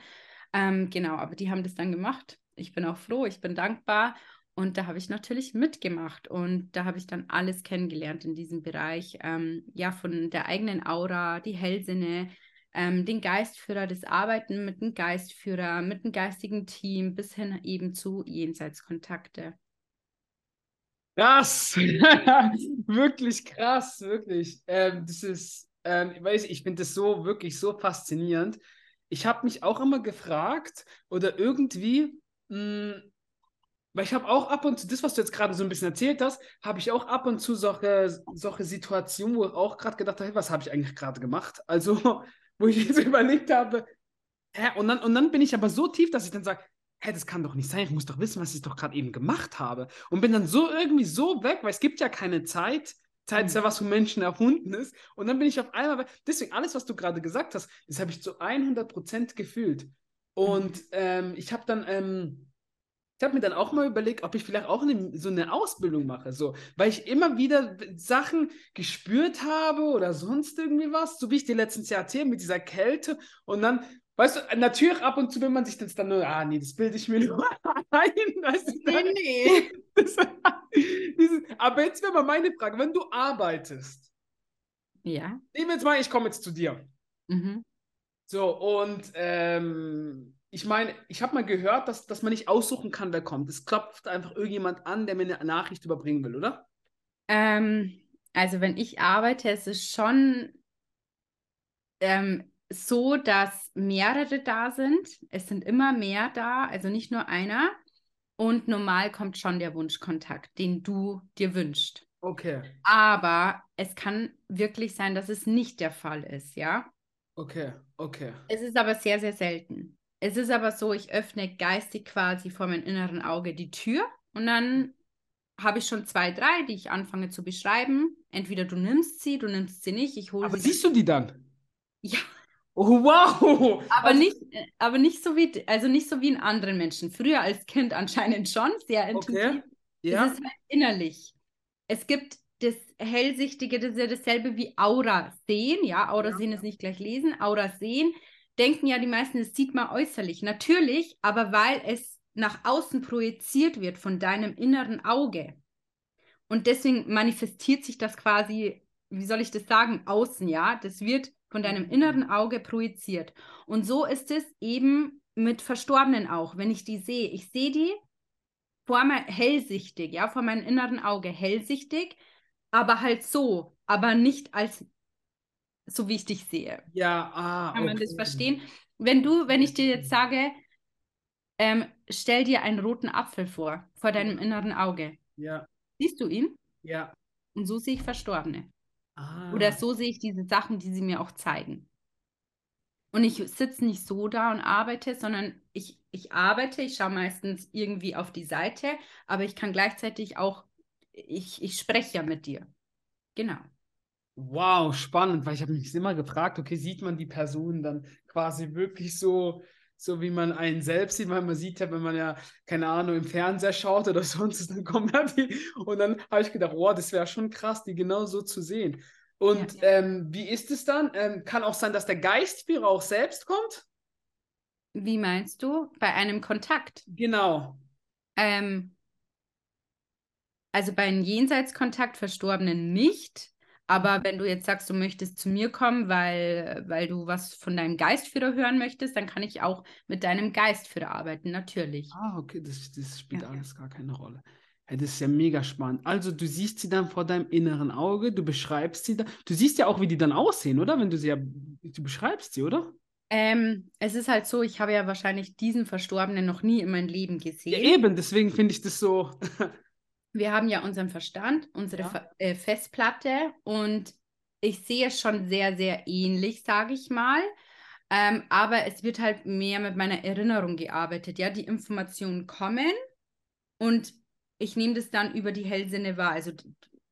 Ähm, genau, aber die haben das dann gemacht. Ich bin auch froh, ich bin dankbar. Und da habe ich natürlich mitgemacht und da habe ich dann alles kennengelernt in diesem Bereich. Ähm, ja, von der eigenen Aura, die Hellsinne, ähm, den Geistführer, das Arbeiten mit dem Geistführer, mit dem geistigen Team bis hin eben zu Jenseitskontakte. Krass, wirklich krass, wirklich. Ähm, das ist, ähm, ich weiß, ich finde das so wirklich so faszinierend. Ich habe mich auch immer gefragt oder irgendwie, mh, hm, weil ich habe auch ab und zu, das, was du jetzt gerade so ein bisschen erzählt hast, habe ich auch ab und zu solche, solche Situationen, wo ich auch gerade gedacht habe, hey, was habe ich eigentlich gerade gemacht? Also, wo ich jetzt überlegt habe, hä? Und, dann, und dann bin ich aber so tief, dass ich dann sage, hä, das kann doch nicht sein, ich muss doch wissen, was ich doch gerade eben gemacht habe. Und bin dann so irgendwie so weg, weil es gibt ja keine Zeit. Zeit ist ja mhm. was von Menschen erfunden ist. Und dann bin ich auf einmal weg. Deswegen, alles, was du gerade gesagt hast, das habe ich zu 100% gefühlt. Und mhm. ähm, ich habe dann, ähm, ich habe mir dann auch mal überlegt, ob ich vielleicht auch eine, so eine Ausbildung mache, so, weil ich immer wieder Sachen gespürt habe oder sonst irgendwie was, so wie ich dir letztens ja erzählt mit dieser Kälte und dann Weißt du, natürlich ab und zu, wenn man sich das dann nur, ah nee, das bilde ich mir nur ein. Weißt du, nee, nee. Das, dieses, aber jetzt wäre mal meine Frage, wenn du arbeitest. Ja. Nehmen wir jetzt mal, ich komme jetzt zu dir. Mhm. So, und ähm, ich meine, ich habe mal gehört, dass, dass man nicht aussuchen kann, wer kommt. Es klopft einfach irgendjemand an, der mir eine Nachricht überbringen will, oder? Ähm, also wenn ich arbeite, ist es schon ähm, so, dass mehrere da sind. Es sind immer mehr da, also nicht nur einer. Und normal kommt schon der Wunschkontakt, den du dir wünschst. Okay. Aber es kann wirklich sein, dass es nicht der Fall ist, ja? Okay, okay. Es ist aber sehr, sehr selten. Es ist aber so, ich öffne geistig quasi vor meinem inneren Auge die Tür und dann habe ich schon zwei, drei, die ich anfange zu beschreiben. Entweder du nimmst sie, du nimmst sie nicht, ich hole sie. Aber siehst du die dann? Ja. Oh, wow! Aber also, nicht, aber nicht so wie, also nicht so wie in anderen Menschen. Früher als Kind anscheinend schon, sehr intensiv. Okay. Ja. Es ist halt innerlich. Es gibt das Hellsichtige, das ist ja dasselbe wie Aura sehen. Ja, Aura ja. sehen ist nicht gleich lesen. Aura sehen denken ja die meisten, das sieht man äußerlich. Natürlich, aber weil es nach außen projiziert wird von deinem inneren Auge. Und deswegen manifestiert sich das quasi, wie soll ich das sagen, außen, ja? Das wird von deinem inneren Auge projiziert. Und so ist es eben mit Verstorbenen auch. Wenn ich die sehe, ich sehe die vor mir hellsichtig, ja, vor meinem inneren Auge hellsichtig, aber halt so, aber nicht als so wie ich dich sehe. Ja, ah, Kann man okay. das verstehen? Wenn du, wenn ich dir jetzt sage, ähm, stell dir einen roten Apfel vor, vor deinem inneren Auge. Ja. Siehst du ihn? Ja. Und so sehe ich Verstorbene. Ah. Oder so sehe ich diese Sachen, die sie mir auch zeigen. Und ich sitze nicht so da und arbeite, sondern ich, ich arbeite, ich schaue meistens irgendwie auf die Seite, aber ich kann gleichzeitig auch, ich, ich spreche ja mit dir. Genau. Wow, spannend, weil ich habe mich immer gefragt, okay, sieht man die Person dann quasi wirklich so, so wie man einen selbst sieht, weil man sieht ja, wenn man ja, keine Ahnung, im Fernseher schaut oder sonst, dann kommen ja die. Und dann habe ich gedacht, wow, das wäre schon krass, die genau so zu sehen. Und ja. ähm, wie ist es dann? Ähm, kann auch sein, dass der Geistführer auch selbst kommt? Wie meinst du? Bei einem Kontakt? Genau. Ähm, also bei einem Jenseitskontakt Verstorbenen nicht. Aber wenn du jetzt sagst, du möchtest zu mir kommen, weil, weil du was von deinem Geistführer hören möchtest, dann kann ich auch mit deinem Geistführer arbeiten, natürlich. Ah, okay, das, das spielt ja, alles gar keine Rolle. Ja, das ist ja mega spannend. Also du siehst sie dann vor deinem inneren Auge, du beschreibst sie dann. Du siehst ja auch, wie die dann aussehen, oder? Wenn du sie ja, du beschreibst sie, oder? Ähm, es ist halt so, ich habe ja wahrscheinlich diesen Verstorbenen noch nie in meinem Leben gesehen. Ja, eben, deswegen finde ich das so. wir haben ja unseren Verstand, unsere ja. äh, Festplatte und ich sehe es schon sehr, sehr ähnlich, sage ich mal. Ähm, aber es wird halt mehr mit meiner Erinnerung gearbeitet. Ja, die Informationen kommen und ich nehme das dann über die Hellsinne wahr. Also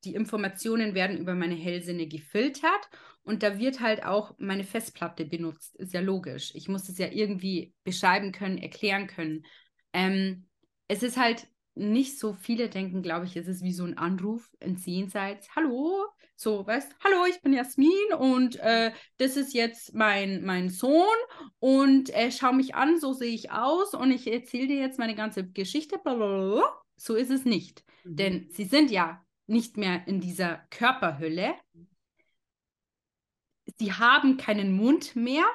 die Informationen werden über meine Hellsinne gefiltert und da wird halt auch meine Festplatte benutzt. Ist ja logisch. Ich muss es ja irgendwie beschreiben können, erklären können. Ähm, es ist halt nicht so viele denken, glaube ich, es ist wie so ein Anruf ins Jenseits. Hallo, so, weißt, hallo, ich bin Jasmin und äh, das ist jetzt mein, mein Sohn und äh, schau mich an, so sehe ich aus und ich erzähle dir jetzt meine ganze Geschichte. Blablabla. So ist es nicht, mhm. denn sie sind ja nicht mehr in dieser Körperhülle. Sie haben keinen Mund mehr,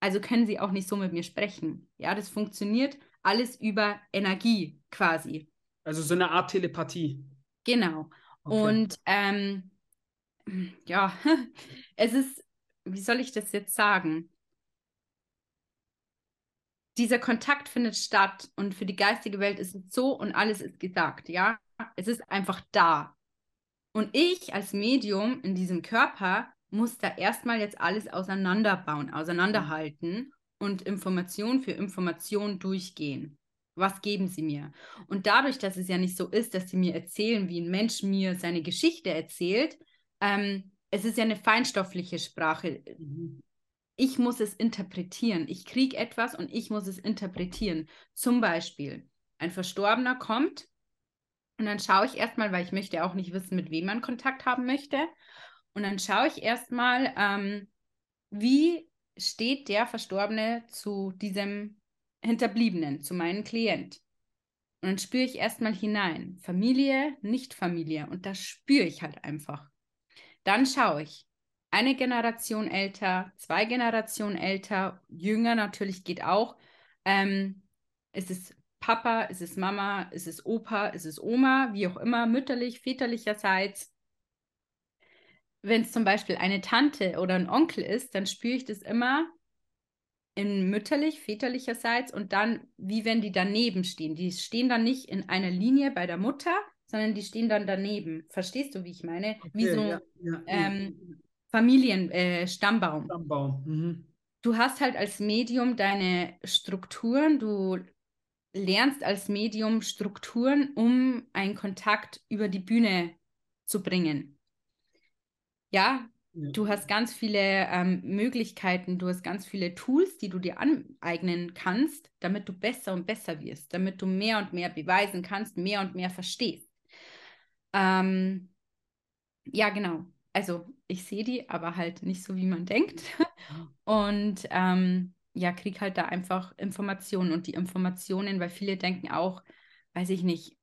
also können sie auch nicht so mit mir sprechen. Ja, das funktioniert alles über Energie quasi. Also so eine Art Telepathie. Genau. Okay. Und ähm, ja, es ist, wie soll ich das jetzt sagen? Dieser Kontakt findet statt und für die geistige Welt ist es so und alles ist gesagt, ja. Es ist einfach da. Und ich als Medium in diesem Körper muss da erstmal jetzt alles auseinanderbauen, auseinanderhalten und Information für Information durchgehen. Was geben sie mir? Und dadurch, dass es ja nicht so ist, dass sie mir erzählen, wie ein Mensch mir seine Geschichte erzählt, ähm, es ist ja eine feinstoffliche Sprache. Mhm. Ich muss es interpretieren. Ich kriege etwas und ich muss es interpretieren. Zum Beispiel, ein Verstorbener kommt und dann schaue ich erstmal, weil ich möchte auch nicht wissen, mit wem man Kontakt haben möchte. Und dann schaue ich erstmal, ähm, wie steht der Verstorbene zu diesem Hinterbliebenen, zu meinem Klient. Und dann spüre ich erstmal hinein. Familie, nicht Familie. Und das spüre ich halt einfach. Dann schaue ich. Eine Generation älter, zwei Generationen älter, jünger natürlich geht auch. Ähm, ist es Papa, ist es Mama, ist es Opa, ist es Oma, wie auch immer, mütterlich, väterlicherseits wenn es zum Beispiel eine Tante oder ein Onkel ist, dann spüre ich das immer in mütterlich, väterlicherseits und dann, wie wenn die daneben stehen. Die stehen dann nicht in einer Linie bei der Mutter, sondern die stehen dann daneben. Verstehst du, wie ich meine? Okay, wie so ja, ja, ähm. Familienstammbaum. Äh, Stammbaum. Mhm. Du hast halt als Medium deine Strukturen, du lernst als Medium Strukturen, um einen Kontakt über die Bühne zu bringen. Ja, ja. du hast ganz viele ähm, Möglichkeiten, du hast ganz viele Tools, die du dir aneignen kannst, damit du besser und besser wirst, damit du mehr und mehr beweisen kannst, mehr und mehr verstehst. Ähm, ja, genau. Also ich sehe die, aber halt nicht so, wie man denkt. Und ähm, ja, krieg halt da einfach Informationen und die Informationen, weil viele denken auch, weiß ich nicht,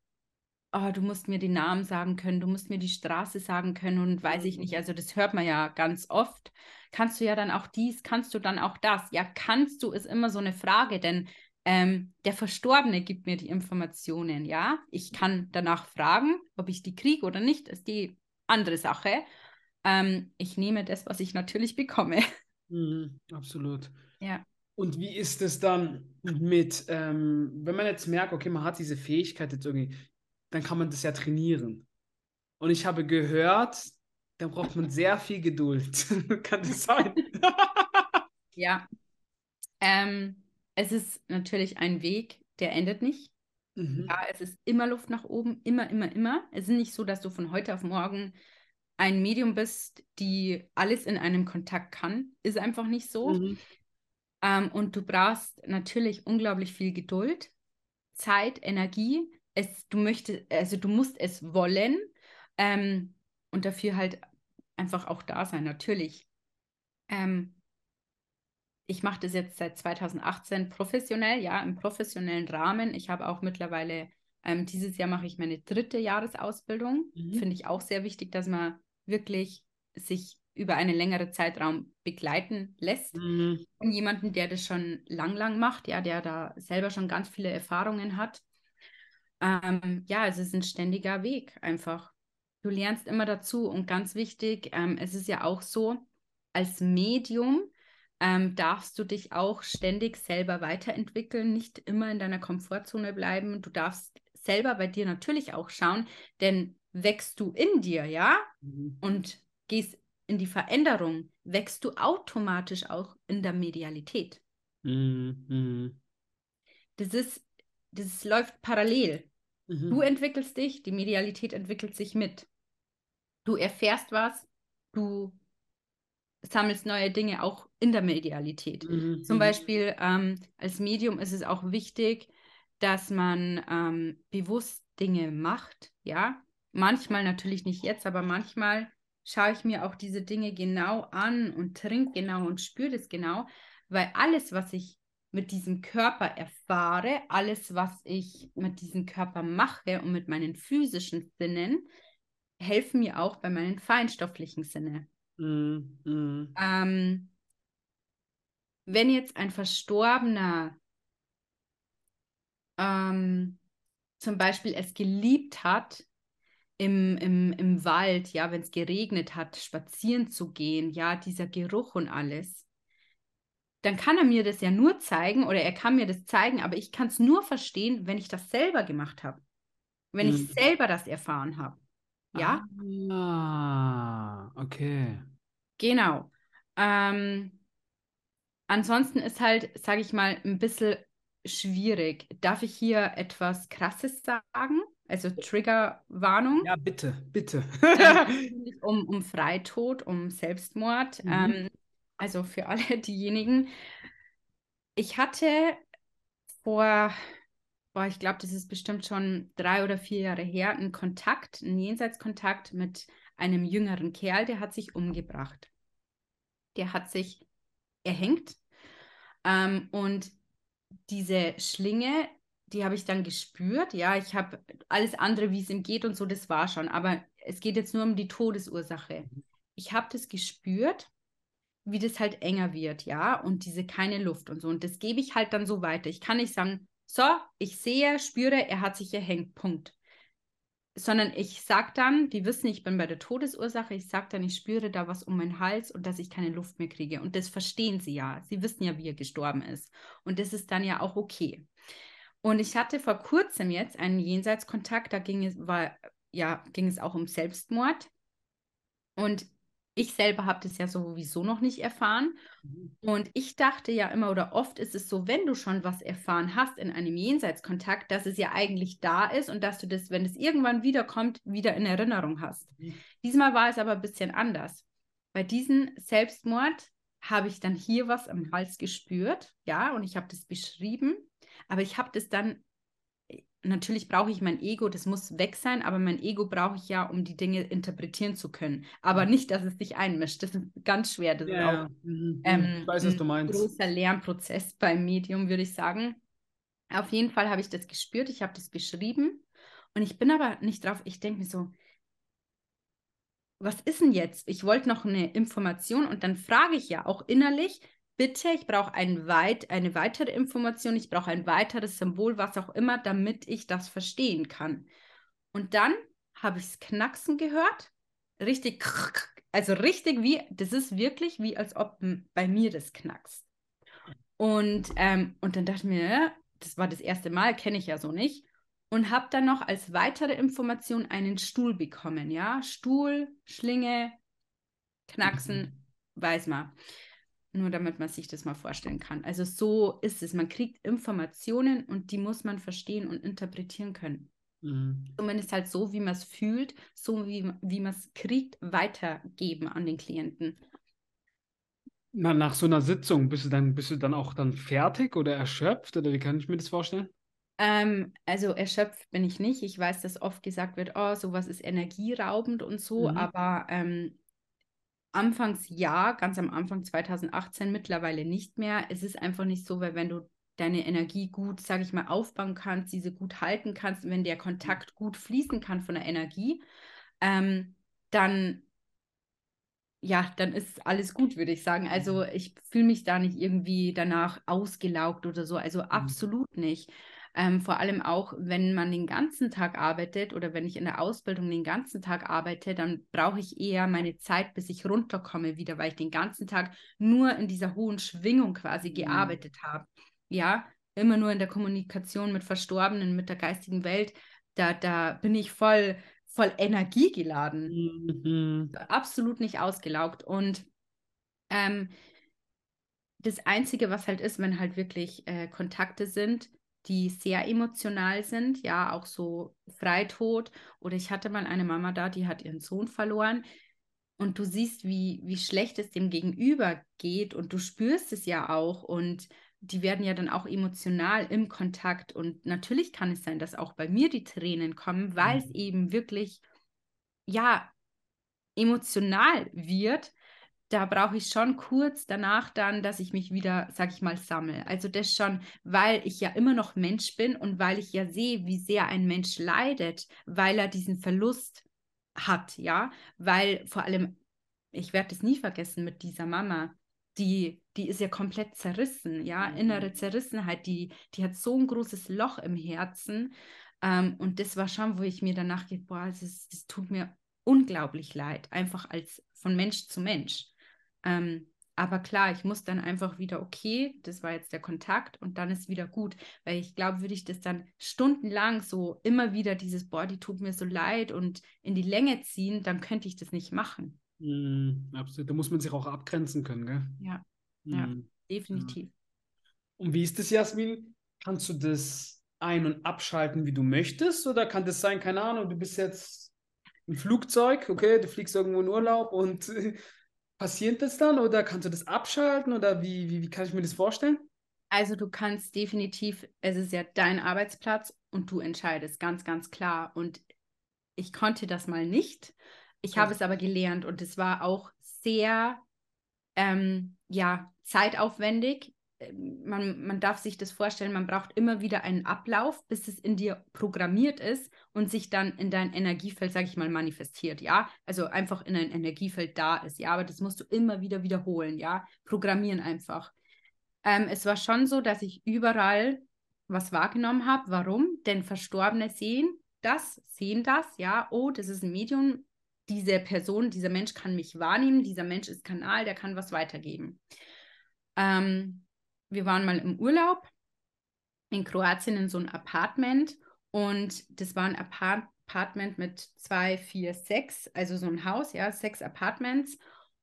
oh, du musst mir den Namen sagen können, du musst mir die Straße sagen können und weiß ich nicht. Mhm. Also das hört man ja ganz oft. Kannst du ja dann auch dies, kannst du dann auch das? Ja, kannst du ist immer so eine Frage, denn ähm, der Verstorbene gibt mir die Informationen, ja. Ich kann danach fragen, ob ich die kriege oder nicht, ist die andere Sache. Ähm, ich nehme das, was ich natürlich bekomme. Mhm, absolut. Ja. Und wie ist es dann mit, ähm, wenn man jetzt merkt, okay, man hat diese Fähigkeit jetzt irgendwie, dann kann man das ja trainieren. Und ich habe gehört, da braucht man sehr viel Geduld. kann das sein? ja. Ähm, es ist natürlich ein Weg, der endet nicht. Mhm. Ja, es ist immer Luft nach oben, immer, immer, immer. Es ist nicht so, dass du von heute auf morgen ein Medium bist, die alles in einem Kontakt kann. Ist einfach nicht so. Mhm. Ähm, und du brauchst natürlich unglaublich viel Geduld, Zeit, Energie, es, du möchtest, also du musst es wollen ähm, und dafür halt einfach auch da sein, natürlich. Ähm, ich mache das jetzt seit 2018 professionell, ja, im professionellen Rahmen. Ich habe auch mittlerweile, ähm, dieses Jahr mache ich meine dritte Jahresausbildung. Mhm. Finde ich auch sehr wichtig, dass man wirklich sich über einen längeren Zeitraum begleiten lässt. Mhm. Und jemanden, der das schon lang, lang macht, ja, der da selber schon ganz viele Erfahrungen hat. Ähm, ja, es ist ein ständiger Weg einfach. Du lernst immer dazu und ganz wichtig, ähm, es ist ja auch so, als Medium ähm, darfst du dich auch ständig selber weiterentwickeln, nicht immer in deiner Komfortzone bleiben. Du darfst selber bei dir natürlich auch schauen, denn wächst du in dir, ja, mhm. und gehst in die Veränderung, wächst du automatisch auch in der Medialität. Mhm. mhm. Das ist, das läuft parallel. Mhm. Du entwickelst dich, die Medialität entwickelt sich mit. du erfährst was, du sammelst neue Dinge auch in der Medialität. Mhm. Zum mhm. Beispiel ähm, als Medium ist es auch wichtig, dass man ähm, bewusst Dinge macht, ja. Manchmal natürlich nicht jetzt, aber manchmal schaue ich mir auch diese Dinge genau an und trinke genau und spüre das genau, weil alles, was ich mit diesem Körper erfahre, alles, was ich mit diesem Körper mache und mit meinen physischen Sinnen, helfen mir auch bei meinen feinstofflichen Sinne. Mm, mm. Ähm, wenn jetzt ein Verstorbener ähm, zum Beispiel es geliebt hat, im, im, im Wald, ja, wenn es geregnet hat, spazieren zu gehen, ja, dieser Geruch und alles, dann kann er mir das ja nur zeigen oder er kann mir das zeigen, aber ich kann es nur verstehen, wenn ich das selber gemacht habe. Wenn hm. ich selber das erfahren habe. Ja? Ah, okay. Genau. Ähm, ansonsten ist halt, sage ich mal, ein bisschen schwierig. Darf ich hier etwas Krasses sagen? Also Triggerwarnung. Ja, bitte, bitte. um, um Freitod, um Selbstmord. Mhm. Ähm, also für alle diejenigen. Ich hatte vor, boah, ich glaube, das ist bestimmt schon drei oder vier Jahre her, einen Kontakt, einen Jenseitskontakt mit einem jüngeren Kerl, der hat sich umgebracht. Der hat sich erhängt. Ähm, und diese Schlinge, die habe ich dann gespürt. Ja, ich habe alles andere, wie es ihm geht und so, das war schon. Aber es geht jetzt nur um die Todesursache. Mhm. Ich habe das gespürt, wie das halt enger wird, ja, und diese keine Luft und so. Und das gebe ich halt dann so weiter. Ich kann nicht sagen, so, ich sehe, spüre, er hat sich erhängt, Punkt. Sondern ich sage dann, die wissen, ich bin bei der Todesursache, ich sage dann, ich spüre da was um meinen Hals und dass ich keine Luft mehr kriege. Und das verstehen sie ja. Sie wissen ja, wie er gestorben ist. Und das ist dann ja auch okay. Und ich hatte vor kurzem jetzt einen Jenseitskontakt, da ging es, war, ja, ging es auch um Selbstmord. Und ich selber habe das ja sowieso noch nicht erfahren. Mhm. Und ich dachte ja immer oder oft ist es so, wenn du schon was erfahren hast in einem Jenseitskontakt, dass es ja eigentlich da ist und dass du das, wenn es irgendwann wiederkommt, wieder in Erinnerung hast. Mhm. Diesmal war es aber ein bisschen anders. Bei diesem Selbstmord habe ich dann hier was am Hals gespürt, ja, und ich habe das beschrieben aber ich habe das dann, natürlich brauche ich mein Ego, das muss weg sein, aber mein Ego brauche ich ja, um die Dinge interpretieren zu können. Aber nicht, dass es sich einmischt. Das ist ganz schwer. Das ja, ist auch mhm, mhm. ähm, ich weiß, was du meinst. ein großer Lernprozess beim Medium, würde ich sagen. Auf jeden Fall habe ich das gespürt, ich habe das beschrieben und ich bin aber nicht drauf, ich denke mir so, was ist denn jetzt? Ich wollte noch eine Information und dann frage ich ja auch innerlich, bitte, ich brauche ein weit, eine weitere Information, ich brauche ein weiteres Symbol, was auch immer, damit ich das verstehen kann. Und dann habe ich es knacksen gehört, richtig, also richtig wie, das ist wirklich wie, als ob bei mir das knackst. Und, ähm, und dann dachte ich mir, das war das erste Mal, kenne ich ja so nicht. Und habe dann noch als weitere Information einen Stuhl bekommen, ja. Stuhl, Schlinge, Knacksen, weiß man. Nur damit man sich das mal vorstellen kann. Also so ist es. Man kriegt Informationen und die muss man verstehen und interpretieren können. Mhm. Zumindest halt so, wie man es fühlt, so wie, wie man es kriegt, weitergeben an den Klienten. Na, nach so einer Sitzung bist du dann, bist du dann auch dann fertig oder erschöpft? Oder wie kann ich mir das vorstellen? Ähm, also erschöpft bin ich nicht. Ich weiß, dass oft gesagt wird, oh, sowas ist energieraubend und so, mhm. aber ähm, Anfangs ja, ganz am Anfang 2018, mittlerweile nicht mehr. Es ist einfach nicht so, weil wenn du deine Energie gut, sage ich mal, aufbauen kannst, diese gut halten kannst, wenn der Kontakt gut fließen kann von der Energie, ähm, dann ja, dann ist alles gut, würde ich sagen. Also mhm. ich fühle mich da nicht irgendwie danach ausgelaugt oder so. Also mhm. absolut nicht. Ähm, vor allem auch, wenn man den ganzen Tag arbeitet oder wenn ich in der Ausbildung den ganzen Tag arbeite, dann brauche ich eher meine Zeit, bis ich runterkomme wieder, weil ich den ganzen Tag nur in dieser hohen Schwingung quasi mhm. gearbeitet habe. Ja, immer nur in der Kommunikation mit Verstorbenen, mit der geistigen Welt. Da, da bin ich voll, voll energiegeladen. Mhm. Absolut nicht ausgelaugt. Und ähm, das Einzige, was halt ist, wenn halt wirklich äh, Kontakte sind, die sehr emotional sind, ja, auch so Freitod. Oder ich hatte mal eine Mama da, die hat ihren Sohn verloren. Und du siehst, wie, wie schlecht es dem Gegenüber geht und du spürst es ja auch. Und die werden ja dann auch emotional im Kontakt. Und natürlich kann es sein, dass auch bei mir die Tränen kommen, weil es mhm. eben wirklich, ja, emotional wird da brauche ich schon kurz danach dann, dass ich mich wieder, sag ich mal, sammle. Also das schon, weil ich ja immer noch Mensch bin und weil ich ja sehe, wie sehr ein Mensch leidet, weil er diesen Verlust hat, ja, weil vor allem, ich werde es nie vergessen mit dieser Mama, die, die ist ja komplett zerrissen, ja, mhm. innere Zerrissenheit, die, die hat so ein großes Loch im Herzen. Ähm, und das war schon, wo ich mir danach gedacht, boah, das, das tut mir unglaublich leid, einfach als von Mensch zu Mensch. Ähm, aber klar, ich muss dann einfach wieder, okay, das war jetzt der Kontakt und dann ist wieder gut. Weil ich glaube, würde ich das dann stundenlang so immer wieder dieses, boah, die tut mir so leid und in die Länge ziehen, dann könnte ich das nicht machen. Mm, absolut. Da muss man sich auch abgrenzen können, gell? Ja, mm. ja, definitiv. Ja. Und wie ist das, Jasmin? Kannst du das ein- und abschalten, wie du möchtest? Oder kann das sein, keine Ahnung, du bist jetzt im Flugzeug, okay, du fliegst irgendwo in Urlaub und Passiert das dann oder kannst du das abschalten oder wie, wie, wie kann ich mir das vorstellen? Also du kannst definitiv, es ist ja dein Arbeitsplatz und du entscheidest ganz, ganz klar. Und ich konnte das mal nicht. Ich ja. habe es aber gelernt und es war auch sehr, ähm, ja, zeitaufwendig. Man, man darf sich das vorstellen, man braucht immer wieder einen Ablauf, bis es in dir programmiert ist und sich dann in dein Energiefeld, sage ich mal, manifestiert, ja. Also einfach in ein Energiefeld da ist, ja. Aber das musst du immer wieder wiederholen, ja. Programmieren einfach. Ähm, es war schon so, dass ich überall was wahrgenommen habe. Warum? Denn Verstorbene sehen das, sehen das, ja. Oh, das ist ein Medium. Diese Person, dieser Mensch kann mich wahrnehmen. Dieser Mensch ist Kanal, der kann was weitergeben. Ähm, wir waren mal im Urlaub in Kroatien in so einem Apartment und das war ein Apart Apartment mit zwei, vier, sechs, also so ein Haus, ja, sechs Apartments.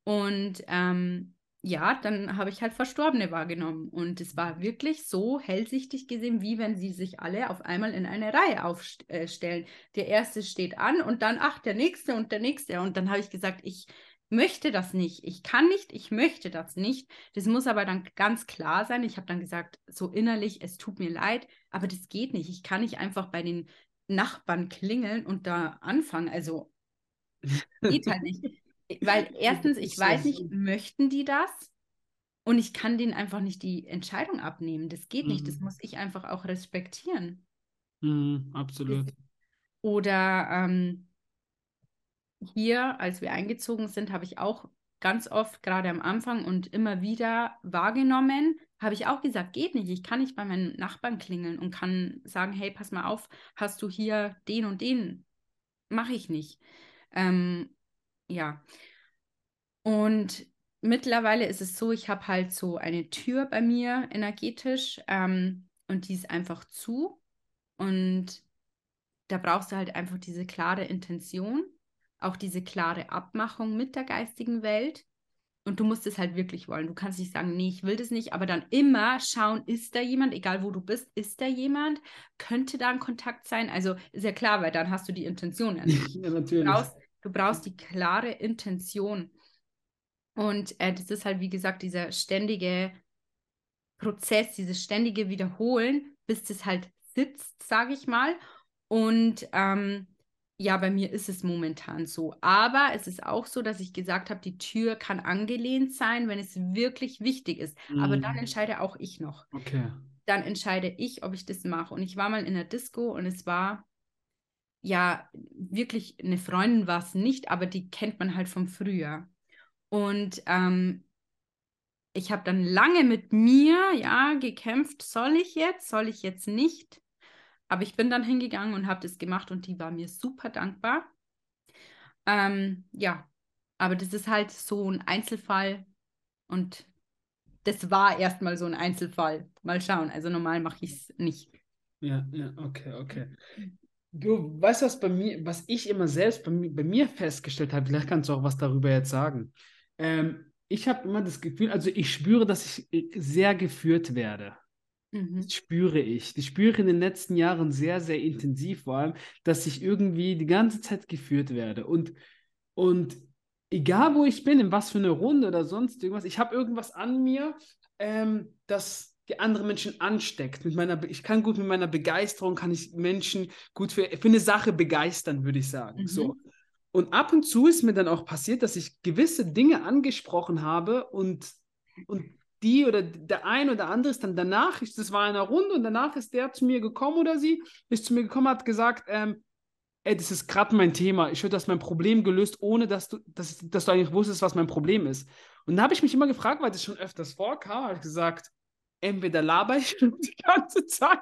Und ähm, ja, dann habe ich halt Verstorbene wahrgenommen. Und es war wirklich so hellsichtig gesehen, wie wenn sie sich alle auf einmal in eine Reihe aufstellen. Der erste steht an und dann, ach, der nächste und der nächste. Und dann habe ich gesagt, ich möchte das nicht. Ich kann nicht, ich möchte das nicht. Das muss aber dann ganz klar sein. Ich habe dann gesagt, so innerlich, es tut mir leid, aber das geht nicht. Ich kann nicht einfach bei den Nachbarn klingeln und da anfangen. Also geht halt nicht. Weil erstens, ich weiß nicht, möchten die das? Und ich kann denen einfach nicht die Entscheidung abnehmen. Das geht mhm. nicht. Das mhm. muss ich einfach auch respektieren. Mhm, absolut. Oder ähm, hier, als wir eingezogen sind, habe ich auch ganz oft, gerade am Anfang und immer wieder wahrgenommen, habe ich auch gesagt, geht nicht. Ich kann nicht bei meinen Nachbarn klingeln und kann sagen, hey, pass mal auf, hast du hier den und den? Mache ich nicht. Ähm, ja. Und mittlerweile ist es so, ich habe halt so eine Tür bei mir energetisch ähm, und die ist einfach zu. Und da brauchst du halt einfach diese klare Intention auch diese klare Abmachung mit der geistigen Welt. Und du musst es halt wirklich wollen. Du kannst nicht sagen, nee, ich will das nicht, aber dann immer schauen, ist da jemand, egal wo du bist, ist da jemand? Könnte da ein Kontakt sein? Also ist ja klar, weil dann hast du die Intention ja natürlich. Du brauchst, du brauchst die klare Intention. Und äh, das ist halt, wie gesagt, dieser ständige Prozess, dieses ständige Wiederholen, bis das halt sitzt, sage ich mal. Und ähm, ja, bei mir ist es momentan so. Aber es ist auch so, dass ich gesagt habe, die Tür kann angelehnt sein, wenn es wirklich wichtig ist. Mm. Aber dann mhm. entscheide auch ich noch. Okay. Dann entscheide ich, ob ich das mache. Und ich war mal in der Disco und es war ja wirklich eine Freundin war es nicht, aber die kennt man halt vom Frühjahr. Und ähm, ich habe dann lange mit mir ja gekämpft, soll ich jetzt, soll ich jetzt nicht? Aber ich bin dann hingegangen und habe das gemacht und die war mir super dankbar. Ähm, ja, aber das ist halt so ein Einzelfall und das war erstmal so ein Einzelfall. Mal schauen. Also normal mache ich es nicht. Ja, ja, okay, okay. Du weißt was bei mir, was ich immer selbst bei mir, bei mir festgestellt habe, vielleicht kannst du auch was darüber jetzt sagen. Ähm, ich habe immer das Gefühl, also ich spüre, dass ich sehr geführt werde. Mhm. Das spüre ich. Die spüre in den letzten Jahren sehr, sehr intensiv, vor allem, dass ich irgendwie die ganze Zeit geführt werde. Und, und egal wo ich bin, in was für eine Runde oder sonst irgendwas, ich habe irgendwas an mir, ähm, das die andere Menschen ansteckt. Mit meiner, ich kann gut mit meiner Begeisterung, kann ich Menschen gut für, für eine Sache begeistern, würde ich sagen. Mhm. So. Und ab und zu ist mir dann auch passiert, dass ich gewisse Dinge angesprochen habe und, und die oder der ein oder andere ist dann danach, ich, das war in einer Runde und danach ist der zu mir gekommen oder sie ist zu mir gekommen, hat gesagt, ähm, ey, das ist gerade mein Thema, ich würde das mein Problem gelöst, ohne dass du, dass, dass du eigentlich wusstest, was mein Problem ist. Und da habe ich mich immer gefragt, weil das schon öfters vorkam, habe gesagt, entweder laber ich die ganze Zeit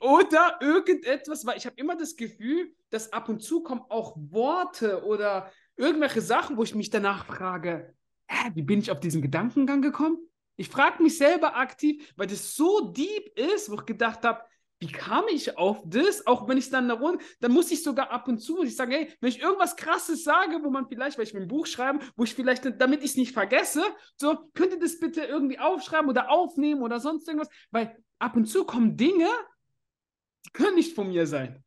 oder irgendetwas, weil ich habe immer das Gefühl, dass ab und zu kommen auch Worte oder irgendwelche Sachen, wo ich mich danach frage, äh, wie bin ich auf diesen Gedankengang gekommen? Ich frage mich selber aktiv, weil das so deep ist, wo ich gedacht habe, wie kam ich auf das? Auch wenn ich dann da runter, dann muss ich sogar ab und zu, muss ich sagen, hey, wenn ich irgendwas krasses sage, wo man vielleicht, weil ich mir ein Buch schreibe, wo ich vielleicht, damit ich es nicht vergesse, so, könnt ihr das bitte irgendwie aufschreiben oder aufnehmen oder sonst irgendwas, weil ab und zu kommen Dinge, die können nicht von mir sein.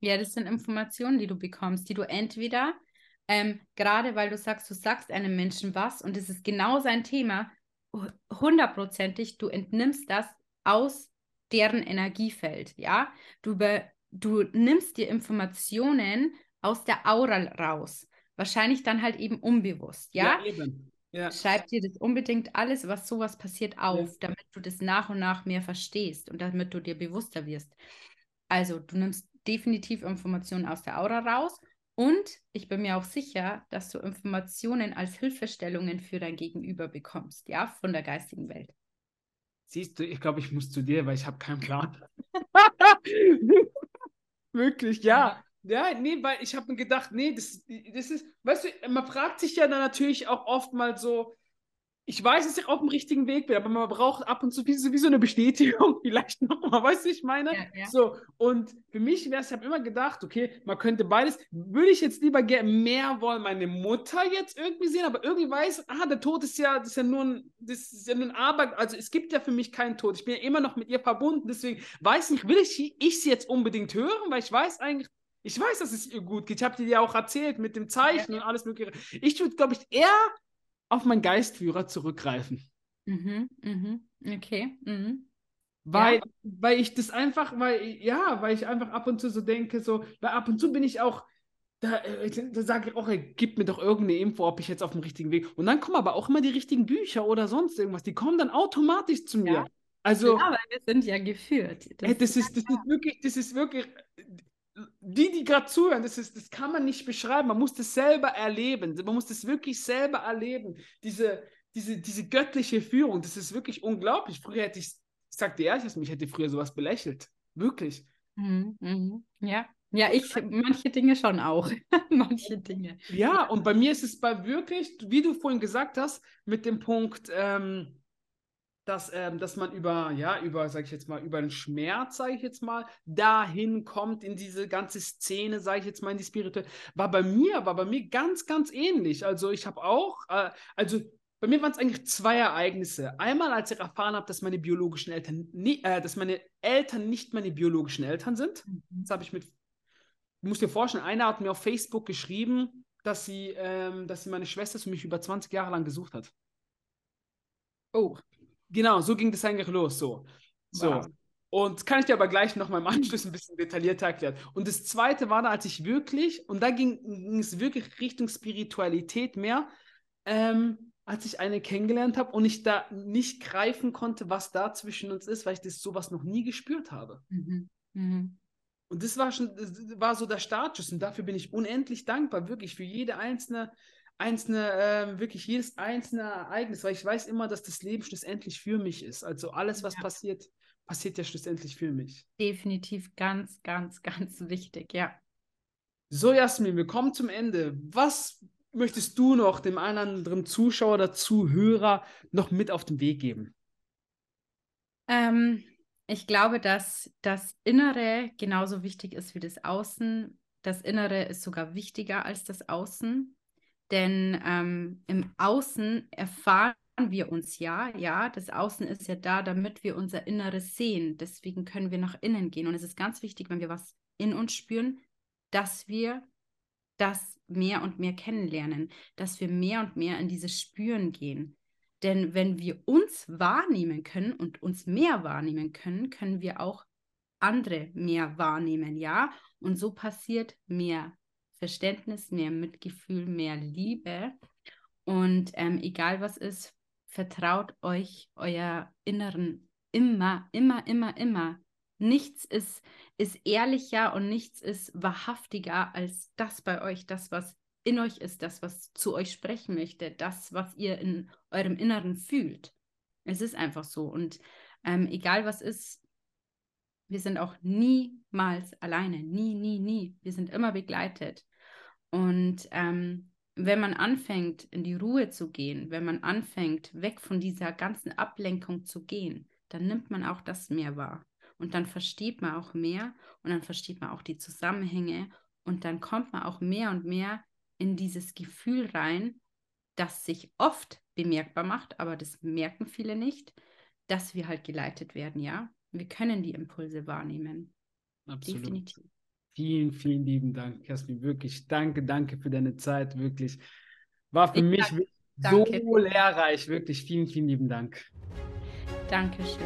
Ja, das sind Informationen, die du bekommst, die du entweder, ähm, gerade weil du sagst, du sagst einem Menschen was und es ist genau sein Thema, hundertprozentig, du entnimmst das aus deren Energiefeld, ja. Du, über, du nimmst dir Informationen aus der Aura raus. Wahrscheinlich dann halt eben unbewusst, ja? Ja, eben. Ja. Schreib dir das unbedingt alles, was sowas passiert, auf, ja. damit du das nach und nach mehr verstehst und damit du dir bewusster wirst. Also, du nimmst definitiv Informationen aus der Aura raus und ich bin mir auch sicher, dass du Informationen als Hilfestellungen für dein Gegenüber bekommst, ja, von der geistigen Welt. Siehst du, ich glaube, ich muss zu dir, weil ich habe keinen Plan. Wirklich, ja. Ja, nee, weil ich habe mir gedacht, nee, das, das ist, weißt du, man fragt sich ja dann natürlich auch oft mal so, ich weiß, dass ich auf dem richtigen Weg bin, aber man braucht ab und zu wie, wie so eine Bestätigung, vielleicht nochmal, weißt du, ich meine? Ja, ja. So, und für mich wäre es, ich habe immer gedacht, okay, man könnte beides, würde ich jetzt lieber mehr wollen, meine Mutter jetzt irgendwie sehen, aber irgendwie weiß, ah, der Tod ist ja, das ist ja nur ein, das ist ja nur ein Arbeit, also es gibt ja für mich keinen Tod, ich bin ja immer noch mit ihr verbunden, deswegen weiß nicht, will ich, ich sie jetzt unbedingt hören, weil ich weiß eigentlich, ich weiß, dass es ihr gut geht. Ich habe dir ja auch erzählt mit dem Zeichen ja. und alles mögliche. Ich würde, glaube ich, eher auf meinen Geistführer zurückgreifen. Mhm, mhm, okay. Mhm. Weil, ja. weil ich das einfach, weil, ja, weil ich einfach ab und zu so denke, so, weil ab und zu bin ich auch, da, äh, da sage ich auch, ey, gib mir doch irgendeine Info, ob ich jetzt auf dem richtigen Weg. Und dann kommen aber auch immer die richtigen Bücher oder sonst irgendwas, die kommen dann automatisch zu mir. Ja. Also, ja, weil wir sind ja geführt. Das, ey, das, ist, das ist wirklich, das ist wirklich, die, die gerade zuhören, das, ist, das kann man nicht beschreiben. Man muss das selber erleben. Man muss das wirklich selber erleben. Diese, diese, diese göttliche Führung, das ist wirklich unglaublich. Früher hätte ich, ich sag dir ehrlich, ich hätte früher sowas belächelt. Wirklich. Mhm, mhm. Ja. Ja, ich manche Dinge schon auch. manche Dinge. Ja, und bei mir ist es bei wirklich, wie du vorhin gesagt hast, mit dem Punkt, ähm, dass, ähm, dass man über, ja, über, sag ich jetzt mal, über den Schmerz, sage ich jetzt mal, dahin kommt in diese ganze Szene, sage ich jetzt mal, in die spirituelle, war bei mir, war bei mir ganz, ganz ähnlich. Also ich habe auch, äh, also bei mir waren es eigentlich zwei Ereignisse. Einmal, als ich erfahren habe, dass meine biologischen Eltern, nie, äh, dass meine Eltern nicht meine biologischen Eltern sind. Mhm. Das habe ich mit, du musst dir vorstellen, einer hat mir auf Facebook geschrieben, dass sie, ähm, dass sie meine Schwester für mich über 20 Jahre lang gesucht hat. Oh. Genau, so ging das eigentlich los. So. so. Wow. Und kann ich dir aber gleich noch mal im Anschluss ein bisschen detaillierter erklären. Und das zweite war da, als ich wirklich, und da ging, ging es wirklich Richtung Spiritualität mehr, ähm, als ich eine kennengelernt habe und ich da nicht greifen konnte, was da zwischen uns ist, weil ich das sowas noch nie gespürt habe. Mhm. Mhm. Und das war schon, das war so der Startschuss und dafür bin ich unendlich dankbar, wirklich für jede einzelne einzelne, äh, wirklich jedes einzelne Ereignis, weil ich weiß immer, dass das Leben schlussendlich für mich ist. Also alles, was ja. passiert, passiert ja schlussendlich für mich. Definitiv ganz, ganz, ganz wichtig, ja. So, Jasmin, wir kommen zum Ende. Was möchtest du noch dem einen oder anderen Zuschauer oder Zuhörer noch mit auf den Weg geben? Ähm, ich glaube, dass das Innere genauso wichtig ist wie das Außen. Das Innere ist sogar wichtiger als das Außen. Denn ähm, im Außen erfahren wir uns ja, ja, das Außen ist ja da, damit wir unser Inneres sehen. Deswegen können wir nach innen gehen. Und es ist ganz wichtig, wenn wir was in uns spüren, dass wir das mehr und mehr kennenlernen, dass wir mehr und mehr in dieses Spüren gehen. Denn wenn wir uns wahrnehmen können und uns mehr wahrnehmen können, können wir auch andere mehr wahrnehmen, ja? Und so passiert mehr Verständnis, mehr Mitgefühl, mehr Liebe. Und ähm, egal was ist, vertraut euch euer Inneren immer, immer, immer, immer. Nichts ist, ist ehrlicher und nichts ist wahrhaftiger als das bei euch, das, was in euch ist, das, was zu euch sprechen möchte, das, was ihr in eurem Inneren fühlt. Es ist einfach so. Und ähm, egal was ist, wir sind auch niemals alleine. Nie, nie, nie. Wir sind immer begleitet. Und ähm, wenn man anfängt, in die Ruhe zu gehen, wenn man anfängt, weg von dieser ganzen Ablenkung zu gehen, dann nimmt man auch das mehr wahr. Und dann versteht man auch mehr und dann versteht man auch die Zusammenhänge und dann kommt man auch mehr und mehr in dieses Gefühl rein, das sich oft bemerkbar macht, aber das merken viele nicht, dass wir halt geleitet werden, ja. Wir können die Impulse wahrnehmen. Absolut. Definitiv. Vielen, vielen lieben Dank, Jasmin. Wirklich, danke, danke für deine Zeit. Wirklich. War für ich mich danke. so lehrreich. Wirklich, vielen, vielen lieben Dank. Dankeschön.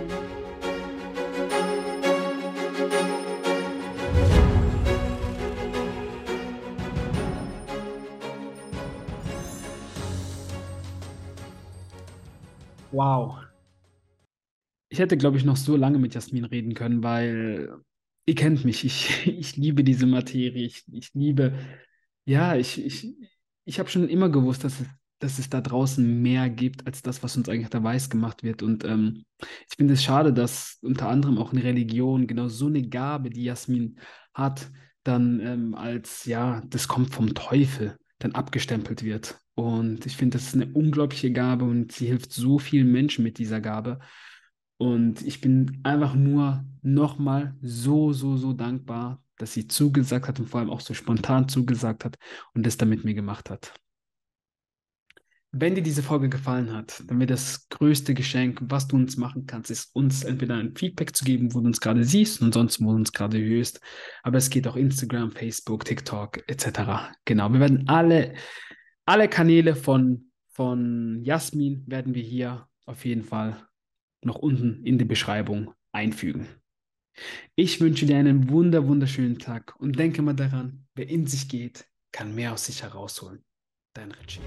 Wow. Ich hätte, glaube ich, noch so lange mit Jasmin reden können, weil ihr kennt mich, ich, ich liebe diese Materie, ich, ich liebe, ja, ich, ich, ich habe schon immer gewusst, dass es, dass es da draußen mehr gibt, als das, was uns eigentlich da weiß gemacht wird. Und ähm, ich finde es schade, dass unter anderem auch eine Religion genau so eine Gabe, die Jasmin hat, dann ähm, als, ja, das kommt vom Teufel, dann abgestempelt wird. Und ich finde, das ist eine unglaubliche Gabe und sie hilft so vielen Menschen mit dieser Gabe. Und ich bin einfach nur nochmal so, so, so dankbar, dass sie zugesagt hat und vor allem auch so spontan zugesagt hat und das dann mit mir gemacht hat. Wenn dir diese Folge gefallen hat, dann wäre das größte Geschenk, was du uns machen kannst, ist uns entweder ein Feedback zu geben, wo du uns gerade siehst und sonst, wo du uns gerade hörst. Aber es geht auch Instagram, Facebook, TikTok etc. Genau, wir werden alle, alle Kanäle von, von Jasmin werden wir hier auf jeden Fall noch unten in die Beschreibung einfügen. Ich wünsche dir einen wunder, wunderschönen Tag und denke mal daran, wer in sich geht, kann mehr aus sich herausholen. Dein Richie.